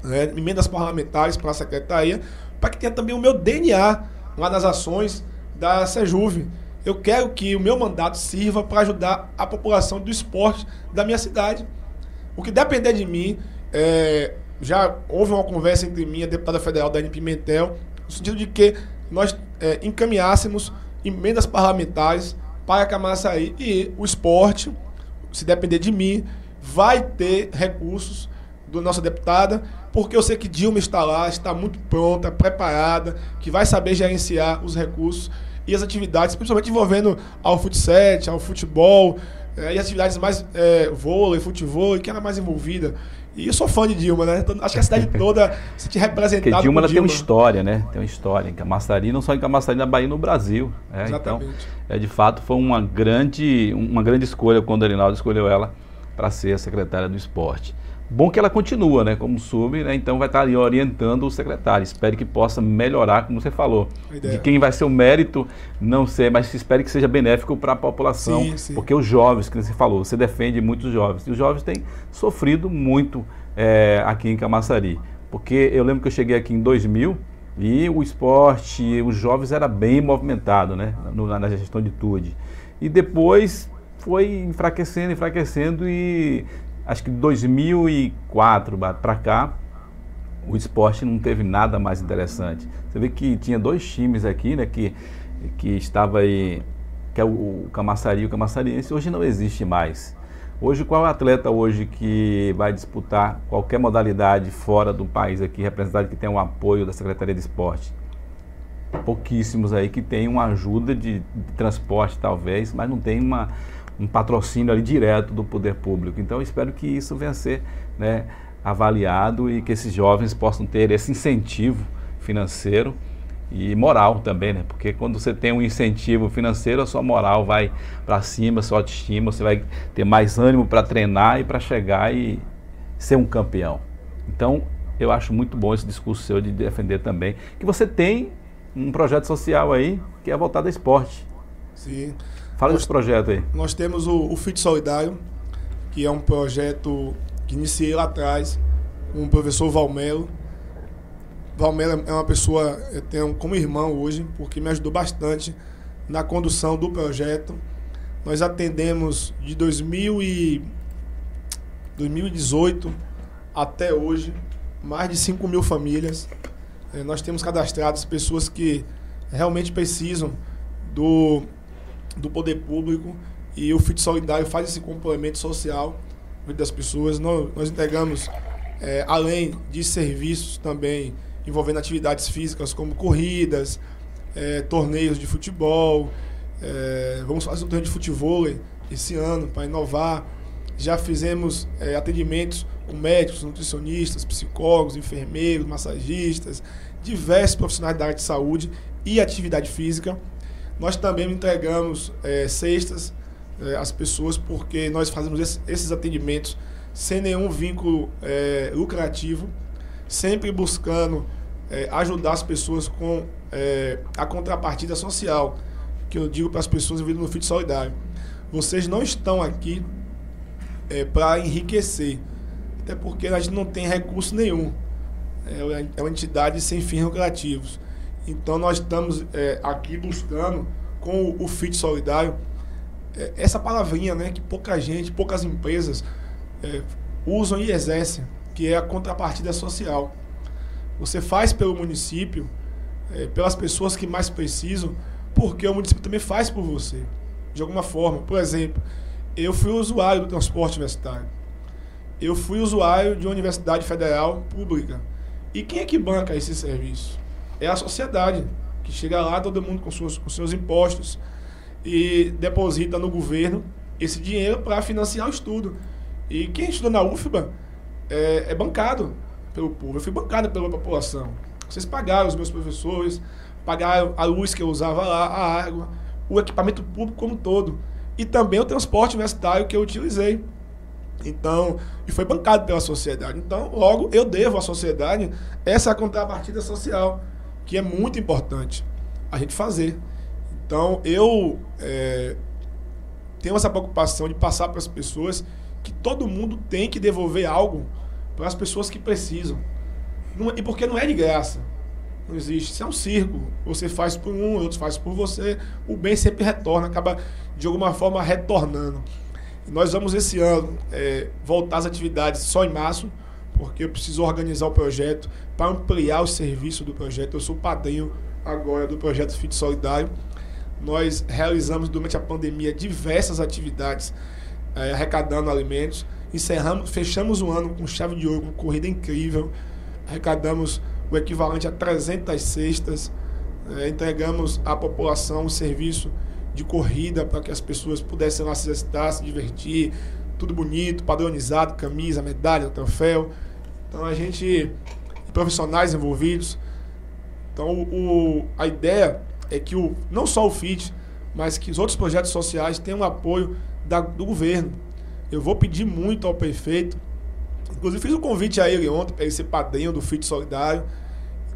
né, emendas parlamentares para a secretaria, para que tenha também o meu DNA lá nas ações da Sejuve. Eu quero que o meu mandato sirva para ajudar a população do esporte da minha cidade. O que depender de mim, é, já houve uma conversa entre mim e a deputada federal Dani Pimentel, no sentido de que nós é, encaminhássemos emendas parlamentares para Camaçaí e o esporte, se depender de mim, vai ter recursos do nossa deputada, porque eu sei que Dilma está lá, está muito pronta, preparada, que vai saber gerenciar os recursos e as atividades, principalmente envolvendo ao futsal, ao futebol, é, e atividades mais é, vôlei, futebol, que era mais envolvida. E eu sou fã de Dilma, né? Então, acho que a cidade toda se te representado Porque Dilma, Dilma. tem uma história, né? Tem uma história em Camaçari, não só em Camaçari, na Bahia no Brasil. Né? Então, é, de fato, foi uma grande, uma grande escolha quando a Arinaldo escolheu ela para ser a secretária do esporte. Bom que ela continua, né, como sub, né, então vai estar ali orientando o secretário. Espero que possa melhorar, como você falou. De quem vai ser o mérito, não sei, mas espero que seja benéfico para a população. Sim, sim. Porque os jovens, que você falou, você defende muitos jovens. E os jovens têm sofrido muito é, aqui em Camaçari. Porque eu lembro que eu cheguei aqui em 2000 e o esporte, os jovens era bem movimentado, né, no, na gestão de tudo. E depois foi enfraquecendo, enfraquecendo e acho que de 2004 para cá, o esporte não teve nada mais interessante. Você vê que tinha dois times aqui, né, que, que estava aí, que é o, o Camaçari e o Camaçariense, hoje não existe mais. Hoje, qual atleta hoje que vai disputar qualquer modalidade fora do país aqui, representado que tem um apoio da Secretaria de Esporte? Pouquíssimos aí que tem uma ajuda de, de transporte, talvez, mas não tem uma, um patrocínio ali direto do poder público. Então, espero que isso venha a ser né, avaliado e que esses jovens possam ter esse incentivo financeiro e moral também, né? Porque quando você tem um incentivo financeiro, a sua moral vai para cima, a sua autoestima, você vai ter mais ânimo para treinar e para chegar e ser um campeão. Então, eu acho muito bom esse discurso seu de defender também que você tem um projeto social aí que é voltado ao esporte. Sim. Fala nós, desse projeto aí. Nós temos o, o Fit Solidário, que é um projeto que iniciei lá atrás com o professor Valmelo. Valmelo é uma pessoa, eu tenho como irmão hoje, porque me ajudou bastante na condução do projeto. Nós atendemos de 2000 e 2018 até hoje mais de 5 mil famílias. É, nós temos cadastradas pessoas que realmente precisam do do poder público e o FIT Solidário faz esse complemento social das pessoas. Nós, nós entregamos é, além de serviços também envolvendo atividades físicas como corridas, é, torneios de futebol. É, vamos fazer um torneio de futebol esse ano para inovar. Já fizemos é, atendimentos com médicos, nutricionistas, psicólogos, enfermeiros, massagistas, diversos profissionais da área de saúde e atividade física. Nós também entregamos é, cestas é, às pessoas porque nós fazemos esse, esses atendimentos sem nenhum vínculo é, lucrativo, sempre buscando é, ajudar as pessoas com é, a contrapartida social, que eu digo para as pessoas envolvidas no FIT Solidário. Vocês não estão aqui é, para enriquecer, até porque a gente não tem recurso nenhum. É uma entidade sem fins lucrativos. Então nós estamos é, aqui buscando com o, FIT Solidário essa palavrinha né, que pouca gente, poucas empresas é, usam e exercem, que é a contrapartida social. Você faz pelo município, é, pelas pessoas que mais precisam, porque o município também faz por você, de alguma forma. Por exemplo, eu fui usuário do transporte universitário. Eu fui usuário de uma universidade federal pública. E quem é que banca esse serviço? É a sociedade, que chega lá, todo mundo com seus, com seus impostos, e deposita no governo esse dinheiro para financiar o estudo. E quem estuda na UFBA é, é, bancado pelo povo, eu fui bancado pela população. Vocês pagaram os meus professores, pagaram a luz que eu usava lá, a água, o equipamento público como um todo. E também o transporte universitário que eu utilizei. Então, e foi bancado pela sociedade. Então, logo, eu devo à sociedade essa contrapartida social, que é muito importante a gente fazer. Então, eu é, tenho essa preocupação de passar para as pessoas que todo mundo tem que devolver algo para as pessoas que precisam. Não, e porque não é de graça. Não existe. Isso é um circo. Você faz por um, outros faz por você. O bem sempre retorna, acaba de alguma forma retornando. E nós vamos esse ano é, voltar às atividades só em março, porque eu preciso organizar o projeto para ampliar o serviço do projeto. Eu sou padrinho agora do projeto Fit Solidário. Nós realizamos durante a pandemia diversas atividades é, arrecadando alimentos. Encerramos, fechamos o ano com chave de ouro, com corrida incrível. Arrecadamos o equivalente a 300 cestas. É, entregamos à população um serviço de corrida para que as pessoas pudessem lá se exercitar, se divertir. Tudo bonito, padronizado, camisa, medalha, troféu. Então a gente. profissionais envolvidos. Então o, a ideia é que o, não só o FIT, mas que os outros projetos sociais tenham apoio da, do governo. Eu vou pedir muito ao prefeito, inclusive fiz um convite a ele ontem para ele ser padrinho do FIT Solidário,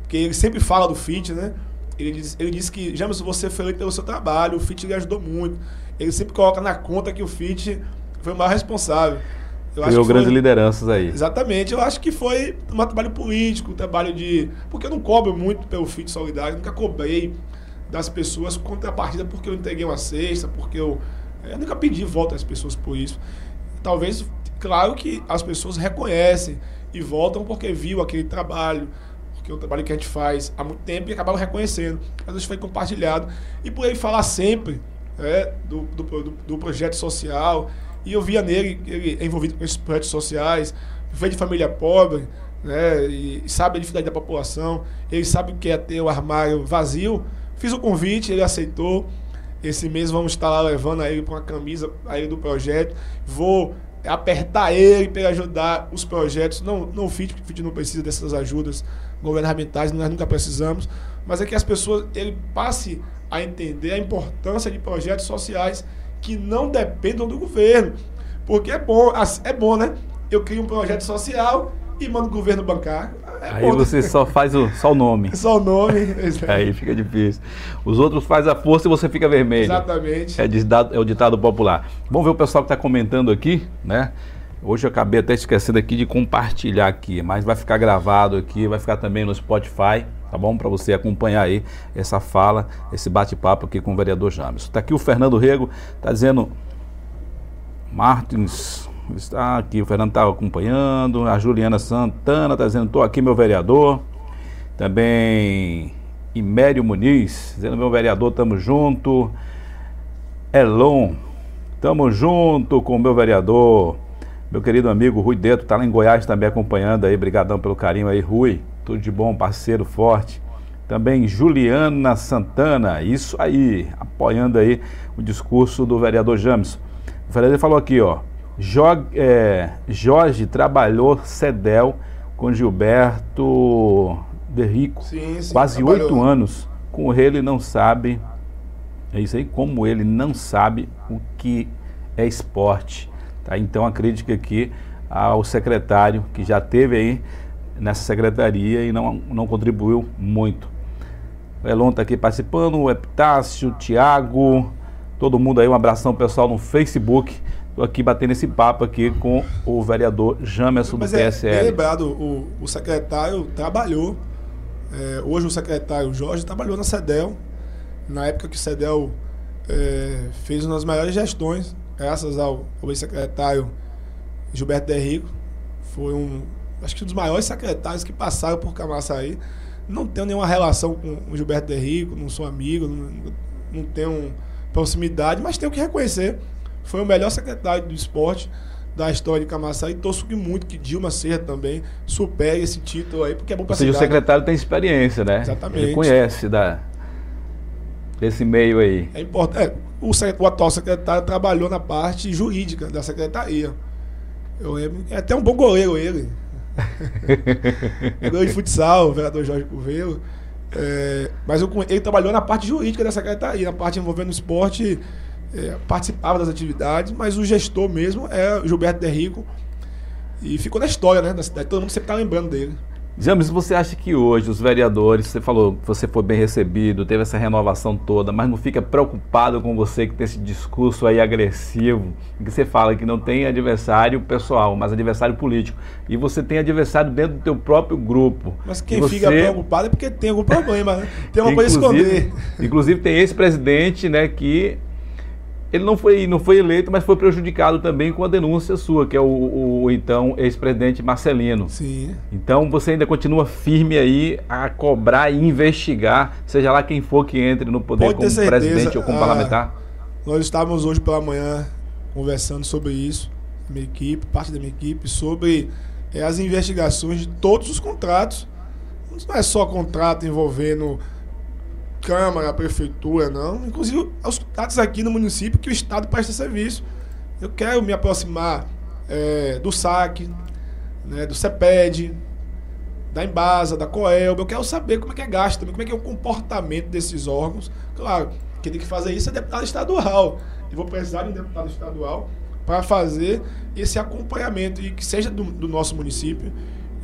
porque ele sempre fala do FIT, né? Ele disse, ele disse que, James, você foi eleito pelo seu trabalho, o FIT lhe ajudou muito. Ele sempre coloca na conta que o FIT foi o mais responsável. Eu Criou grandes foi, lideranças aí. Exatamente. Eu acho que foi um trabalho político, um trabalho de. Porque eu não cobro muito pelo FIT Solidário, nunca cobrei das pessoas contrapartida porque eu entreguei uma cesta, porque eu, eu nunca pedi volta às pessoas por isso. Talvez, claro que as pessoas reconhecem e voltam porque viu aquele trabalho, porque é um trabalho que a gente faz há muito tempo e acabaram reconhecendo. Às vezes foi compartilhado. E por aí falar sempre é, do, do, do, do, projeto social. E eu via nele, ele é envolvido com esses projetos sociais, veio de família pobre, né, e sabe a dificuldade da população, ele sabe o que é ter o armário vazio, Fiz o convite, ele aceitou. Esse mês vamos estar lá levando ele para uma camisa aí do projeto. Vou apertar ele para ajudar os projetos. Não, não o FIT, porque o FIT não precisa dessas ajudas governamentais, nós nunca precisamos. Mas é que as pessoas, ele passe a entender a importância de projetos sociais que não dependam do governo. Porque é bom, é bom, né? Eu crio um projeto social e mando o governo bancar. É Aí bom. você só faz o, só o nome. Só o nome. Aí fica difícil. Os outros faz a força e você fica vermelho. Exatamente. É, ditado, é o ditado popular. Vamos ver o pessoal que está comentando aqui, né? Hoje eu acabei até esquecendo aqui de compartilhar aqui, mas vai ficar gravado aqui, vai ficar também no Spotify, tá bom? Para você acompanhar aí essa fala, esse bate-papo aqui com o vereador James. Está aqui o Fernando Rego, está dizendo Martins Está aqui, o Fernando está acompanhando. A Juliana Santana está dizendo: estou aqui, meu vereador. Também Imério Muniz, dizendo: meu vereador, tamo junto. Elon, tamo junto com o meu vereador. Meu querido amigo Rui Deto, tá lá em Goiás também acompanhando aí. Obrigadão pelo carinho aí, Rui. Tudo de bom, parceiro forte. Também Juliana Santana, isso aí, apoiando aí o discurso do vereador James. O vereador falou aqui, ó. Jorge, é, Jorge trabalhou CEDEL com Gilberto de Rico, sim, sim, quase oito anos. Com ele não sabe, é isso aí, como ele não sabe o que é esporte. Tá? Então a crítica aqui ao secretário que já teve aí nessa secretaria e não, não contribuiu muito. O Elon está aqui participando, o Epitácio, o Tiago, todo mundo aí, um abração pessoal no Facebook. Estou aqui batendo esse papo aqui com o vereador Jamerson do PSL. É, lembrado, o, o secretário trabalhou, é, hoje o secretário Jorge trabalhou na CEDEL, na época que o CEDEL é, fez uma das maiores gestões, graças ao, ao ex-secretário Gilberto Derrico, foi um, acho que um dos maiores secretários que passaram por Camaçaí. Não tenho nenhuma relação com o Gilberto Derrico, não sou amigo, não, não tenho proximidade, mas tenho que reconhecer foi o melhor secretário do esporte da história de Camaçari torço que muito que Dilma Serra também supere esse título aí, porque é bom para Ou seja, cidade. o secretário tem experiência, né? Exatamente. Ele conhece da, desse meio aí. É importante. É, o, o, atual secretário trabalhou na parte jurídica da secretaria. Eu lembro, é até um bom goleiro ele. goleiro de futsal, o vereador Jorge Coveiro. É, mas eu, ele trabalhou na parte jurídica da secretaria, na parte envolvendo o esporte é, participava das atividades, mas o gestor mesmo é o Gilberto Derrico. E ficou na história né, da cidade, todo mundo sempre está lembrando dele. James, você acha que hoje os vereadores, você falou que você foi bem recebido, teve essa renovação toda, mas não fica preocupado com você que tem esse discurso aí agressivo, em que você fala que não tem adversário pessoal, mas adversário político. E você tem adversário dentro do teu próprio grupo. Mas quem você... fica preocupado é porque tem algum problema, né? Tem uma coisa a esconder. Inclusive tem esse presidente, né, que ele não foi, não foi eleito, mas foi prejudicado também com a denúncia sua, que é o, o, o então ex-presidente Marcelino. Sim. Então você ainda continua firme aí a cobrar e investigar, seja lá quem for que entre no poder Pode como certeza, presidente ou como ah, parlamentar. Nós estávamos hoje pela manhã conversando sobre isso, minha equipe, parte da minha equipe, sobre é, as investigações de todos os contratos. Não é só contrato envolvendo Câmara, Prefeitura, não. Inclusive, os contratos aqui no município que o Estado presta serviço. Eu quero me aproximar é, do SAC, né, do CEPED, da Embasa, da Coelb. Eu quero saber como é que é gasto também, como é que é o comportamento desses órgãos. Claro, quem tem que fazer isso é deputado estadual. Eu vou precisar de um deputado estadual para fazer esse acompanhamento e que seja do, do, nosso município.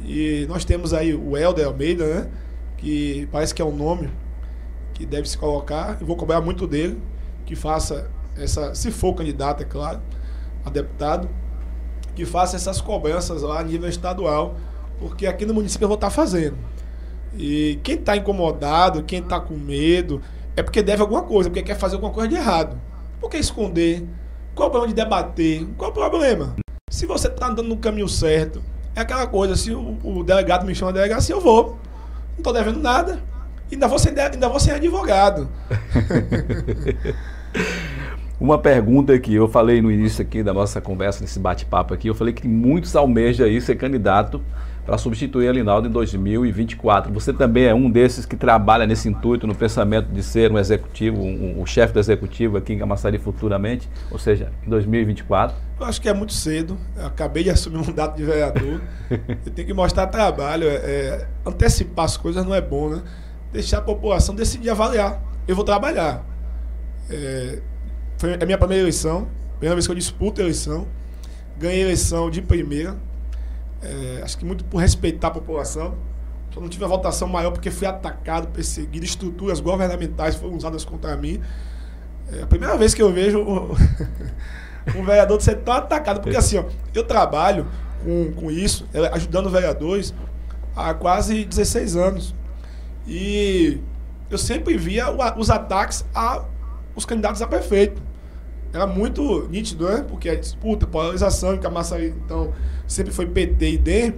E nós temos aí o Helder Almeida, né? Que parece que é o um nome que deve se colocar. Eu vou cobrar muito dele que faça essa, se for candidato, é claro, a deputado, que faça essas cobranças lá a nível estadual, porque aqui no município eu vou estar fazendo. E quem está incomodado, quem está com medo, é porque deve alguma coisa, porque quer fazer alguma coisa de errado. Por que esconder? Qual o problema de debater? Qual o problema? Se você está andando no caminho certo, é aquela coisa, se o, o delegado me chama de delegacia, eu vou. Não estou devendo nada. Ainda vou ser, ainda vou ser advogado. Uma pergunta que eu falei no início aqui da nossa conversa, nesse bate-papo aqui, eu falei que muitos almejam aí ser candidato para substituir a Linaldo em 2024. Você também é um desses que trabalha nesse intuito, no pensamento de ser um executivo, um, um chefe do executivo aqui em Camaçari futuramente, ou seja, em 2024? Eu acho que é muito cedo. Eu acabei de assumir um mandato de vereador. eu tenho que mostrar trabalho. É, é, antecipar as coisas não é bom, né? Deixar a população decidir avaliar. Eu vou trabalhar. É, foi a minha primeira eleição, primeira vez que eu disputo a eleição. Ganhei a eleição de primeira. É, acho que muito por respeitar a população. Só não tive a votação maior porque fui atacado, perseguido, estruturas governamentais foram usadas contra mim. É a primeira vez que eu vejo um, vereador ser tão atacado. Porque assim, ó, eu trabalho com, com isso, é, ajudando vereadores há quase 16 anos. E eu sempre via os ataques a os candidatos a prefeito. Era muito nítido, né? Porque a disputa, polarização, em Camaçari, então, sempre foi PT e D.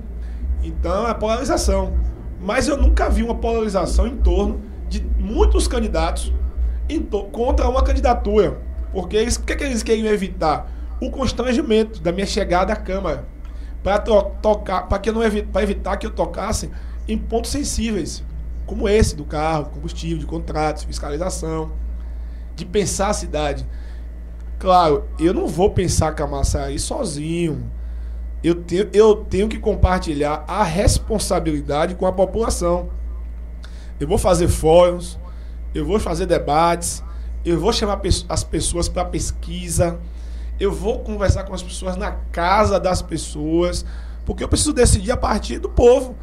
Então, é polarização. Mas eu nunca vi uma polarização em torno de muitos candidatos contra uma candidatura. Porque eles, o que, é que eles queriam evitar? o constrangimento da minha chegada à Câmara para tocar, para que não para evitar que eu tocasse em pontos sensíveis, como esse do carro, combustível, de contratos, fiscalização, de pensar a cidade. Claro, eu não vou pensar Camaçari sozinho. Eu tenho, eu tenho que compartilhar a responsabilidade com a população. Eu vou fazer fóruns, eu vou fazer debates, eu vou chamar as pessoas para pesquisa, eu vou conversar com as pessoas na casa das pessoas, porque eu preciso decidir a partir do povo.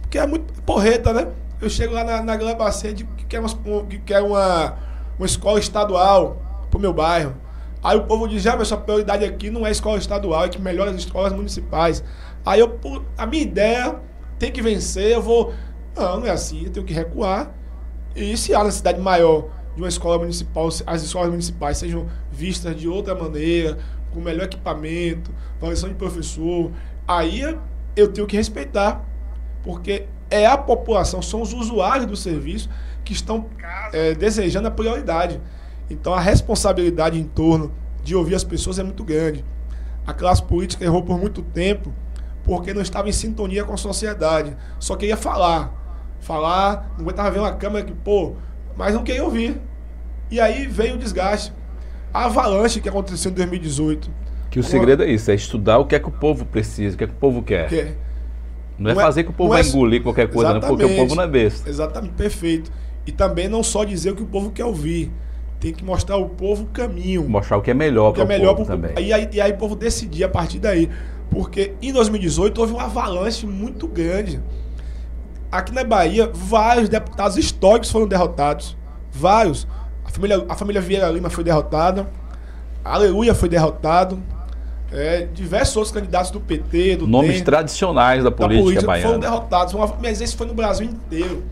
Porque é muito porreta, né? Eu chego lá na, na Glebacete que quer, uma, que quer uma, uma escola estadual pro meu bairro. Aí o povo diz, já, mas sua prioridade aqui não é escola estadual, é que melhora as escolas municipais. Aí eu, a minha ideia tem que vencer, eu vou. Não, não é assim, eu tenho que recuar. E se há necessidade maior de uma escola municipal, as escolas municipais sejam vistas de outra maneira, com melhor equipamento, avaliação de professor, aí eu tenho que respeitar, porque é a população, são os usuários do serviço que estão é, desejando a prioridade. Então a responsabilidade em torno de ouvir as pessoas é muito grande. A classe política errou por muito tempo porque não estava em sintonia com a sociedade. Só queria falar. Falar, não aguentava ver uma câmera que, pô, mas não queria ouvir. E aí veio o desgaste. A avalanche que aconteceu em 2018. Que o segredo é isso, é estudar o que é que o povo precisa, o que é que o povo quer. quer. Não, é não é fazer que o povo vai é... engolir qualquer coisa, não, porque o povo não é besta. Exatamente, perfeito. E também não só dizer o que o povo quer ouvir. Tem que mostrar ao povo o caminho. Mostrar o que é melhor para o é melhor povo também. E aí, e aí o povo decidir a partir daí. Porque em 2018 houve uma avalanche muito grande. Aqui na Bahia, vários deputados históricos foram derrotados. Vários. A família, a família Vieira Lima foi derrotada. A Aleluia foi derrotado. É, diversos outros candidatos do PT, do Nomes DEM, tradicionais da política, da política baiana. foram derrotados. Mas esse foi no Brasil inteiro.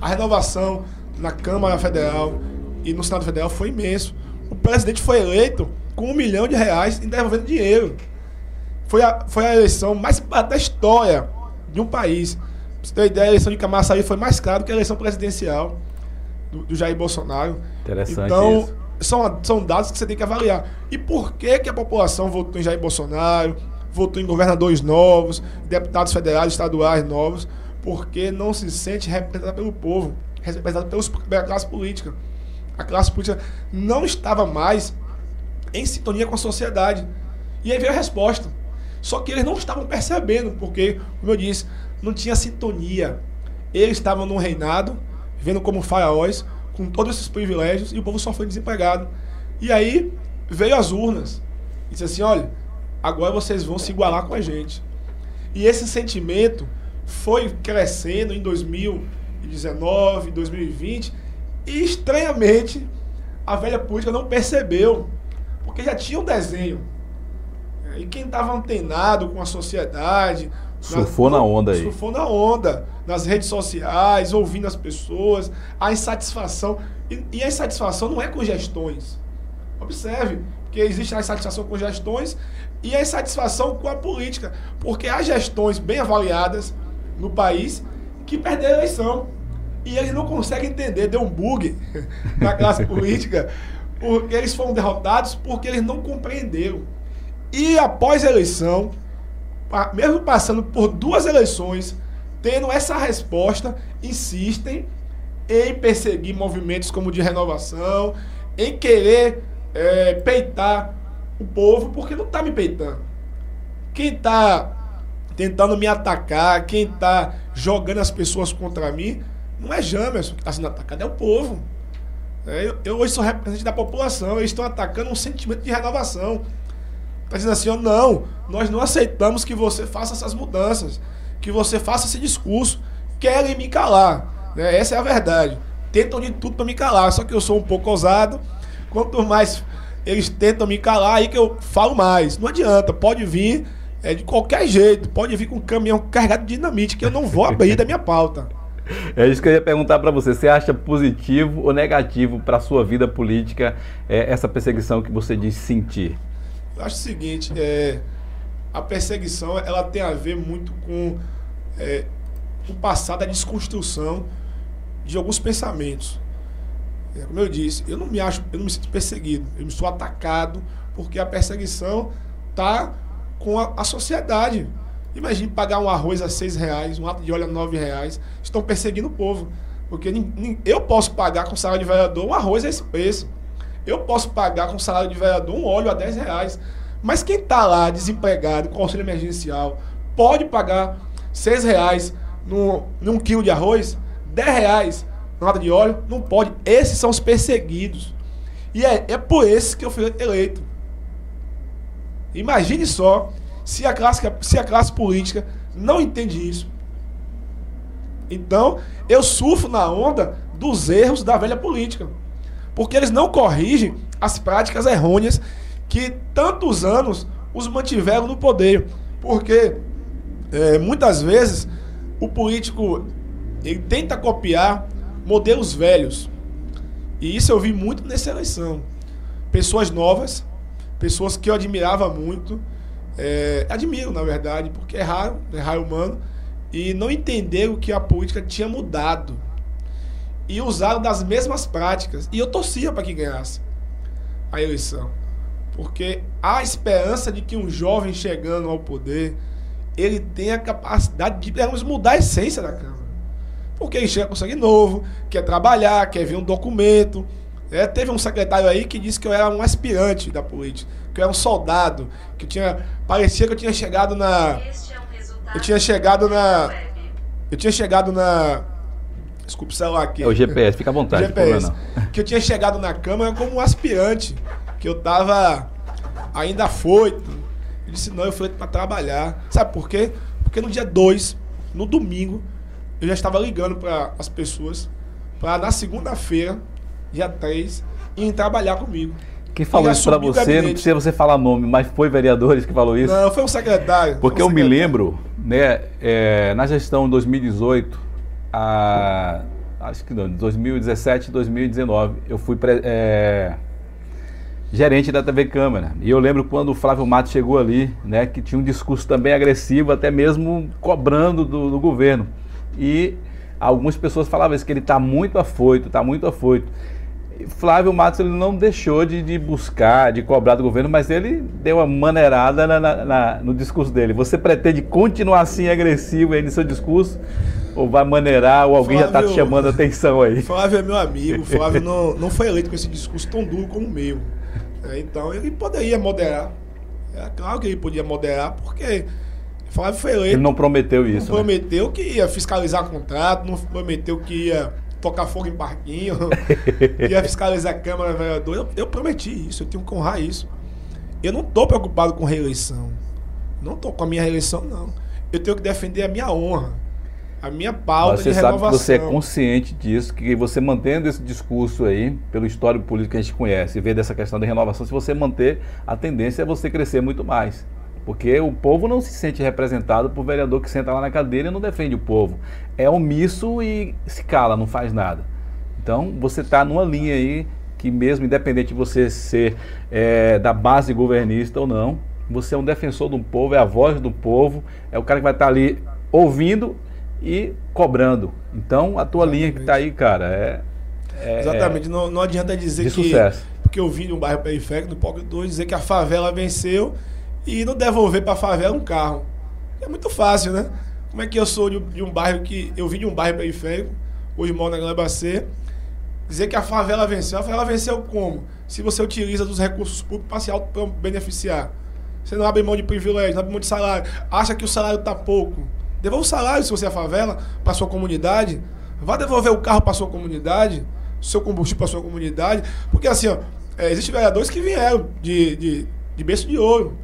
A renovação na Câmara Federal e no Senado Federal foi imenso. O presidente foi eleito com um milhão de reais em devolvendo dinheiro. Foi a, foi a eleição mais da história de um país. Pra você ter ideia, a eleição de Camaçari foi mais cara do que a eleição presidencial do, do Jair Bolsonaro. Interessante então, isso. São, são dados que você tem que avaliar. E por que, que a população votou em Jair Bolsonaro, votou em governadores novos, deputados federais, estaduais novos? Porque não se sente representado pelo povo, representado pelos, pela classe política. A classe política não estava mais em sintonia com a sociedade. E aí veio a resposta. Só que eles não estavam percebendo, porque, como eu disse, não tinha sintonia. Eles estavam num reinado vendo como faraós, com todos esses privilégios, e o povo só foi desempregado. E aí veio as urnas. E disse assim: olha, agora vocês vão se igualar com a gente. E esse sentimento foi crescendo em 2019, 2020, e estranhamente a velha política não percebeu, porque já tinha um desenho. E quem estava antenado com a sociedade, Surfou na, onda aí. Surfou na onda, nas redes sociais, ouvindo as pessoas, a insatisfação. E, e a insatisfação não é com gestões. Observe, que existe a insatisfação com gestões e a insatisfação com a política. Porque há gestões bem avaliadas no país que perderam a eleição. E eles não conseguem entender, deu um bug na classe política, porque eles foram derrotados porque eles não compreenderam. E após a eleição, mesmo passando por duas eleições, tendo essa resposta, insistem em perseguir movimentos como de renovação, em querer é, peitar o povo, porque não está me peitando. Quem está tentando me atacar, quem está jogando as pessoas contra mim, não é Jamerson que está sendo atacado, é o povo. É, eu, eu hoje sou representante da população, eles estão atacando um sentimento de renovação. Está dizendo assim, ó, não, nós não aceitamos que você faça essas mudanças, que você faça esse discurso. Querem me calar. Né? Essa é a verdade. Tentam de tudo para me calar, só que eu sou um pouco ousado. Quanto mais eles tentam me calar, aí que eu falo mais. Não adianta, pode vir é, de qualquer jeito, pode vir com um caminhão carregado de dinamite, que eu não vou abrir da minha pauta. É isso que eu ia perguntar para você. Você acha positivo ou negativo para sua vida política é, essa perseguição que você diz sentir? Acho o seguinte, é, a perseguição ela tem a ver muito com é, o passado, a desconstrução de alguns pensamentos. Como eu disse, eu não me acho, eu não me sinto perseguido, eu me sou atacado porque a perseguição tá com a, a sociedade. Imagine pagar um arroz a seis reais, um ato de óleo a nove reais. Estão perseguindo o povo. Porque eu posso pagar com salário de vereador um arroz a esse preço. Eu posso pagar com salário de vereador um óleo a 10 reais. Mas quem está lá desempregado, com auxílio emergencial, pode pagar 6 reais no, num quilo de arroz, 10 reais nada de óleo? Não pode. Esses são os perseguidos. E é, é por esses que eu fui eleito. Imagine só se a classe, se a classe política não entende isso. Então, eu surfo na onda dos erros da velha política. Porque eles não corrigem as práticas errôneas que tantos anos os mantiveram no poder. Porque é, muitas vezes o político ele tenta copiar modelos velhos. E isso eu vi muito nessa eleição. Pessoas novas, pessoas que eu admirava muito, é, admiro na verdade, porque é raro, é humano, e não entenderam que a política tinha mudado. E usaram das mesmas práticas. E eu torcia para que ganhasse a eleição. Porque há esperança de que um jovem chegando ao poder, ele tenha capacidade de pelo menos mudar a essência da Câmara. Porque ele chega com sangue novo, quer trabalhar, quer ver um documento. É, teve um secretário aí que disse que eu era um aspirante da política, que eu era um soldado, que tinha. Parecia que eu tinha chegado na. Eu tinha chegado na. Eu tinha chegado na. Desculpa o celular aqui. É o GPS, fica à vontade. GPS. Que eu tinha chegado na Câmara como um aspirante. Que eu tava ainda foito. Ele disse, não, eu fui para trabalhar. Sabe por quê? Porque no dia 2, no domingo, eu já estava ligando para as pessoas para na segunda-feira, dia 3, irem trabalhar comigo. Quem falou isso para você, não precisa você falar nome, mas foi vereadores que falou isso? Não, foi um secretário. Porque um eu secretário. me lembro, né, é, na gestão 2018, a, acho que não, 2017 2019, eu fui é, gerente da TV Câmara. E eu lembro quando o Flávio Matos chegou ali, né, que tinha um discurso também agressivo, até mesmo cobrando do, do governo e algumas pessoas falavam isso, que ele está muito afoito, está muito afoito. Flávio Matos ele não deixou de, de, buscar, de cobrar do governo, mas ele deu uma maneirada na, na, na, no discurso dele. Você pretende continuar assim agressivo aí no seu discurso? Ou vai maneirar, ou alguém Flávio, já está te chamando a atenção aí? Flávio é meu amigo, Flávio não, não foi eleito com esse discurso tão duro como o meu. É, então ele poderia moderar. É claro que ele podia moderar, porque Flávio foi eleito. Ele não prometeu isso. Não né? prometeu que ia fiscalizar contrato, não prometeu que ia tocar fogo em parquinho, ia fiscalizar a Câmara Vereador. Eu, eu, prometi isso, eu tenho que honrar isso. Eu não estou preocupado com reeleição. Não estou com a minha reeleição, não. Eu tenho que defender a minha honra, a minha pauta você de renovação. Sabe que você é consciente disso, que você mantendo esse discurso aí, pelo histórico político que a gente conhece, e vê dessa questão de renovação, se você manter, a tendência é você crescer muito mais. Porque o povo não se sente representado por vereador que senta lá na cadeira e não defende o povo. É omisso e se cala, não faz nada. Então você está numa linha aí que mesmo independente de você ser é, da base governista ou não, você é um defensor do povo, é a voz do povo, é o cara que vai estar tá ali ouvindo e cobrando. Então a tua Exatamente. linha que está aí, cara, é, é Exatamente, não, não adianta dizer que sucesso. porque eu vim de um bairro periférico, no Pocket 2, dizer que a favela venceu e não devolver para a favela um carro. É muito fácil, né? Como é que eu sou de, de um bairro que. Eu vim de um bairro periférico, hoje moro na Glebacê, dizer que a favela venceu. A favela venceu como? Se você utiliza dos recursos públicos para se auto-beneficiar. Você não abre mão de privilégio, não abre mão de salário. Acha que o salário está pouco. Devolva o salário se você é favela para sua comunidade. Vá devolver o carro para sua comunidade, seu combustível para sua comunidade. Porque assim, ó, é, existem vereadores que vieram de, de, de berço de ouro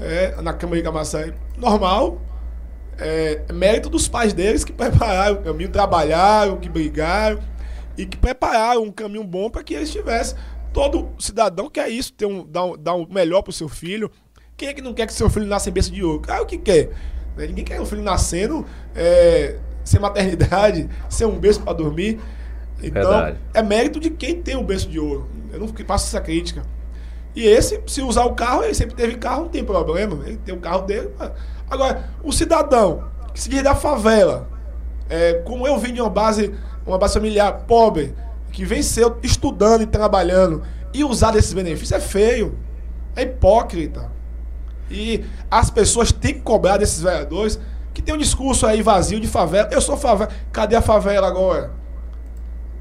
é, na Câmara de Camaçari normal. É, mérito dos pais deles que prepararam o caminho, trabalharam, que brigaram e que prepararam um caminho bom para que eles tivessem. Todo cidadão quer isso, ter um, dar, um, dar um melhor para o seu filho. Quem é que não quer que seu filho nasça em berço de ouro? Claro que quer. Né? Ninguém quer um filho nascendo é, sem maternidade, sem um berço para dormir. Então, Verdade. é mérito de quem tem o um berço de ouro. Eu não faço essa crítica. E esse, se usar o carro, ele sempre teve carro, não tem problema. Ele tem o carro dele. Agora, o cidadão que se diz da favela, é, como eu vim de uma base, uma base familiar pobre, que venceu estudando e trabalhando, e usar desses benefícios é feio. É hipócrita. E as pessoas têm que cobrar desses vereadores que tem um discurso aí vazio de favela. Eu sou favela. Cadê a favela agora?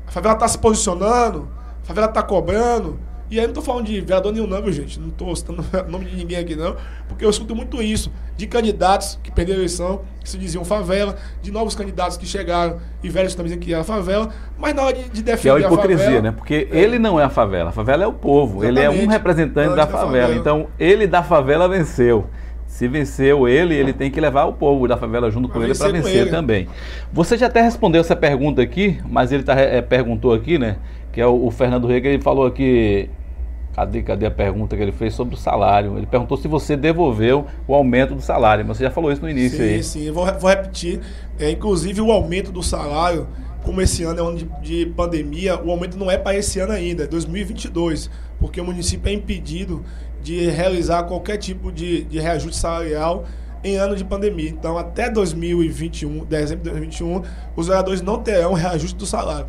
A favela está se posicionando, a favela está cobrando. E aí não estou falando de vereador nenhum, não, gente. Não estou citando o nome de ninguém aqui, não. Porque eu escuto muito isso. De candidatos que perderam a eleição, que se diziam favela, de novos candidatos que chegaram e velhos também que era favela, mas na hora de, de defender que é a hipocrisia, favela, né? Porque é. ele não é a favela, a favela é o povo, Exatamente. ele é um representante da favela. favela. Então, ele da favela venceu. Se venceu ele, ele tem que levar o povo da favela junto com ele para vencer ele. também. Você já até respondeu essa pergunta aqui, mas ele tá, é, perguntou aqui, né? Que é o, o Fernando Rega, ele falou aqui Cadê, cadê a pergunta que ele fez sobre o salário? Ele perguntou se você devolveu o aumento do salário. Mas você já falou isso no início sim, aí. Sim, sim. Vou, vou repetir. É, inclusive, o aumento do salário, como esse ano é ano de, de pandemia, o aumento não é para esse ano ainda, é 2022. Porque o município é impedido de realizar qualquer tipo de, de reajuste salarial em ano de pandemia. Então, até 2021, dezembro de 2021, os vereadores não terão reajuste do salário.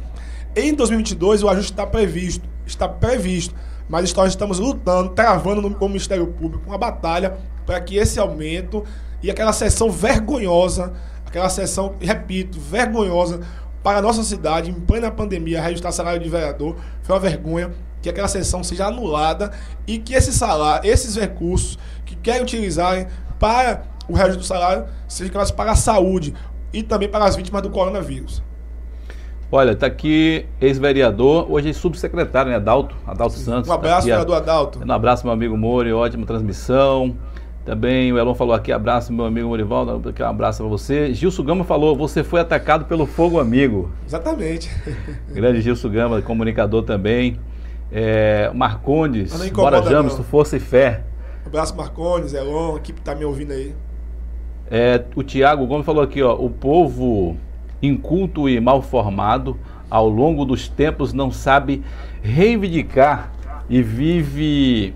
Em 2022, o ajuste está previsto. Está previsto mas nós estamos lutando, travando com o Ministério Público uma batalha para que esse aumento e aquela sessão vergonhosa, aquela sessão, repito, vergonhosa para a nossa cidade, em plena pandemia, registrar salário de vereador, foi uma vergonha que aquela sessão seja anulada e que esse salário, esses recursos que querem utilizarem para o resto do salário sejam para a saúde e também para as vítimas do coronavírus. Olha, está aqui ex-vereador, hoje subsecretário, né? Adalto, Adalto Santos. Um abraço, tá vereador Adalto. Um abraço, meu amigo Mori, ótima transmissão. Também o Elon falou aqui, abraço meu amigo Morivaldo, um abraço para você. Gilson Gama falou, você foi atacado pelo fogo amigo. Exatamente. Grande Gilson Gama, comunicador também. É, Marcondes, bora James, força e fé. Um abraço Marcondes, Elon, a equipe tá me ouvindo aí. É, o Tiago Gomes falou aqui, ó, o povo inculto e mal formado, ao longo dos tempos não sabe reivindicar e vive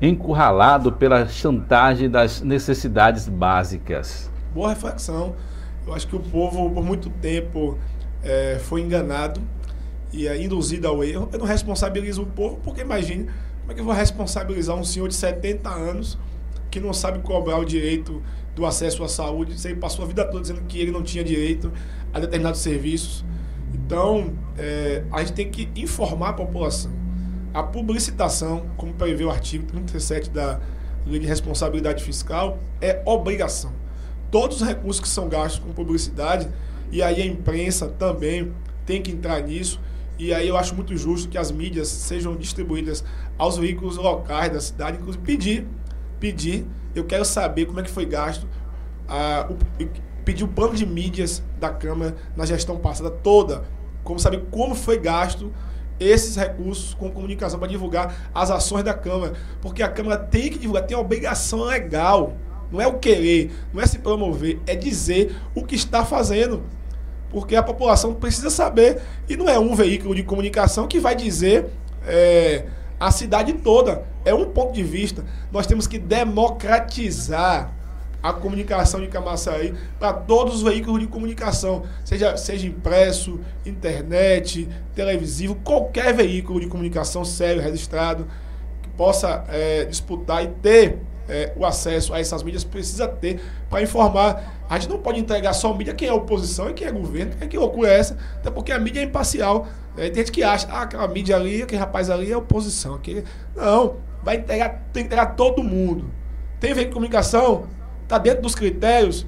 encurralado pela chantagem das necessidades básicas. Boa reflexão. Eu acho que o povo, por muito tempo, é, foi enganado e é induzido ao erro. Eu não responsabilizo o povo, porque imagine como é que eu vou responsabilizar um senhor de 70 anos que não sabe cobrar o direito do acesso à saúde. Você passou a vida toda dizendo que ele não tinha direito a determinados serviços. Então, é, a gente tem que informar a população. A publicitação, como prevê o artigo 37 da Lei de Responsabilidade Fiscal, é obrigação. Todos os recursos que são gastos com publicidade, e aí a imprensa também tem que entrar nisso, e aí eu acho muito justo que as mídias sejam distribuídas aos veículos locais da cidade, inclusive pedir, pedir eu quero saber como é que foi gasto a, o, pedir o de mídias da Câmara na gestão passada toda, como saber como foi gasto esses recursos com comunicação para divulgar as ações da Câmara, porque a Câmara tem que divulgar, tem obrigação legal, não é o querer, não é se promover, é dizer o que está fazendo, porque a população precisa saber. E não é um veículo de comunicação que vai dizer é, a cidade toda. É um ponto de vista. Nós temos que democratizar a comunicação de Camaçaí para todos os veículos de comunicação, seja, seja impresso, internet, televisivo, qualquer veículo de comunicação sério, registrado, que possa é, disputar e ter é, o acesso a essas mídias, precisa ter para informar. A gente não pode entregar só mídia quem é oposição e quem é governo. Que loucura é essa? Até porque a mídia é imparcial. É, tem gente que acha, ah, aquela mídia ali, aquele rapaz ali é oposição. Aquele... Não, vai entregar, tem que entregar todo mundo. Tem veículo de comunicação, está dentro dos critérios,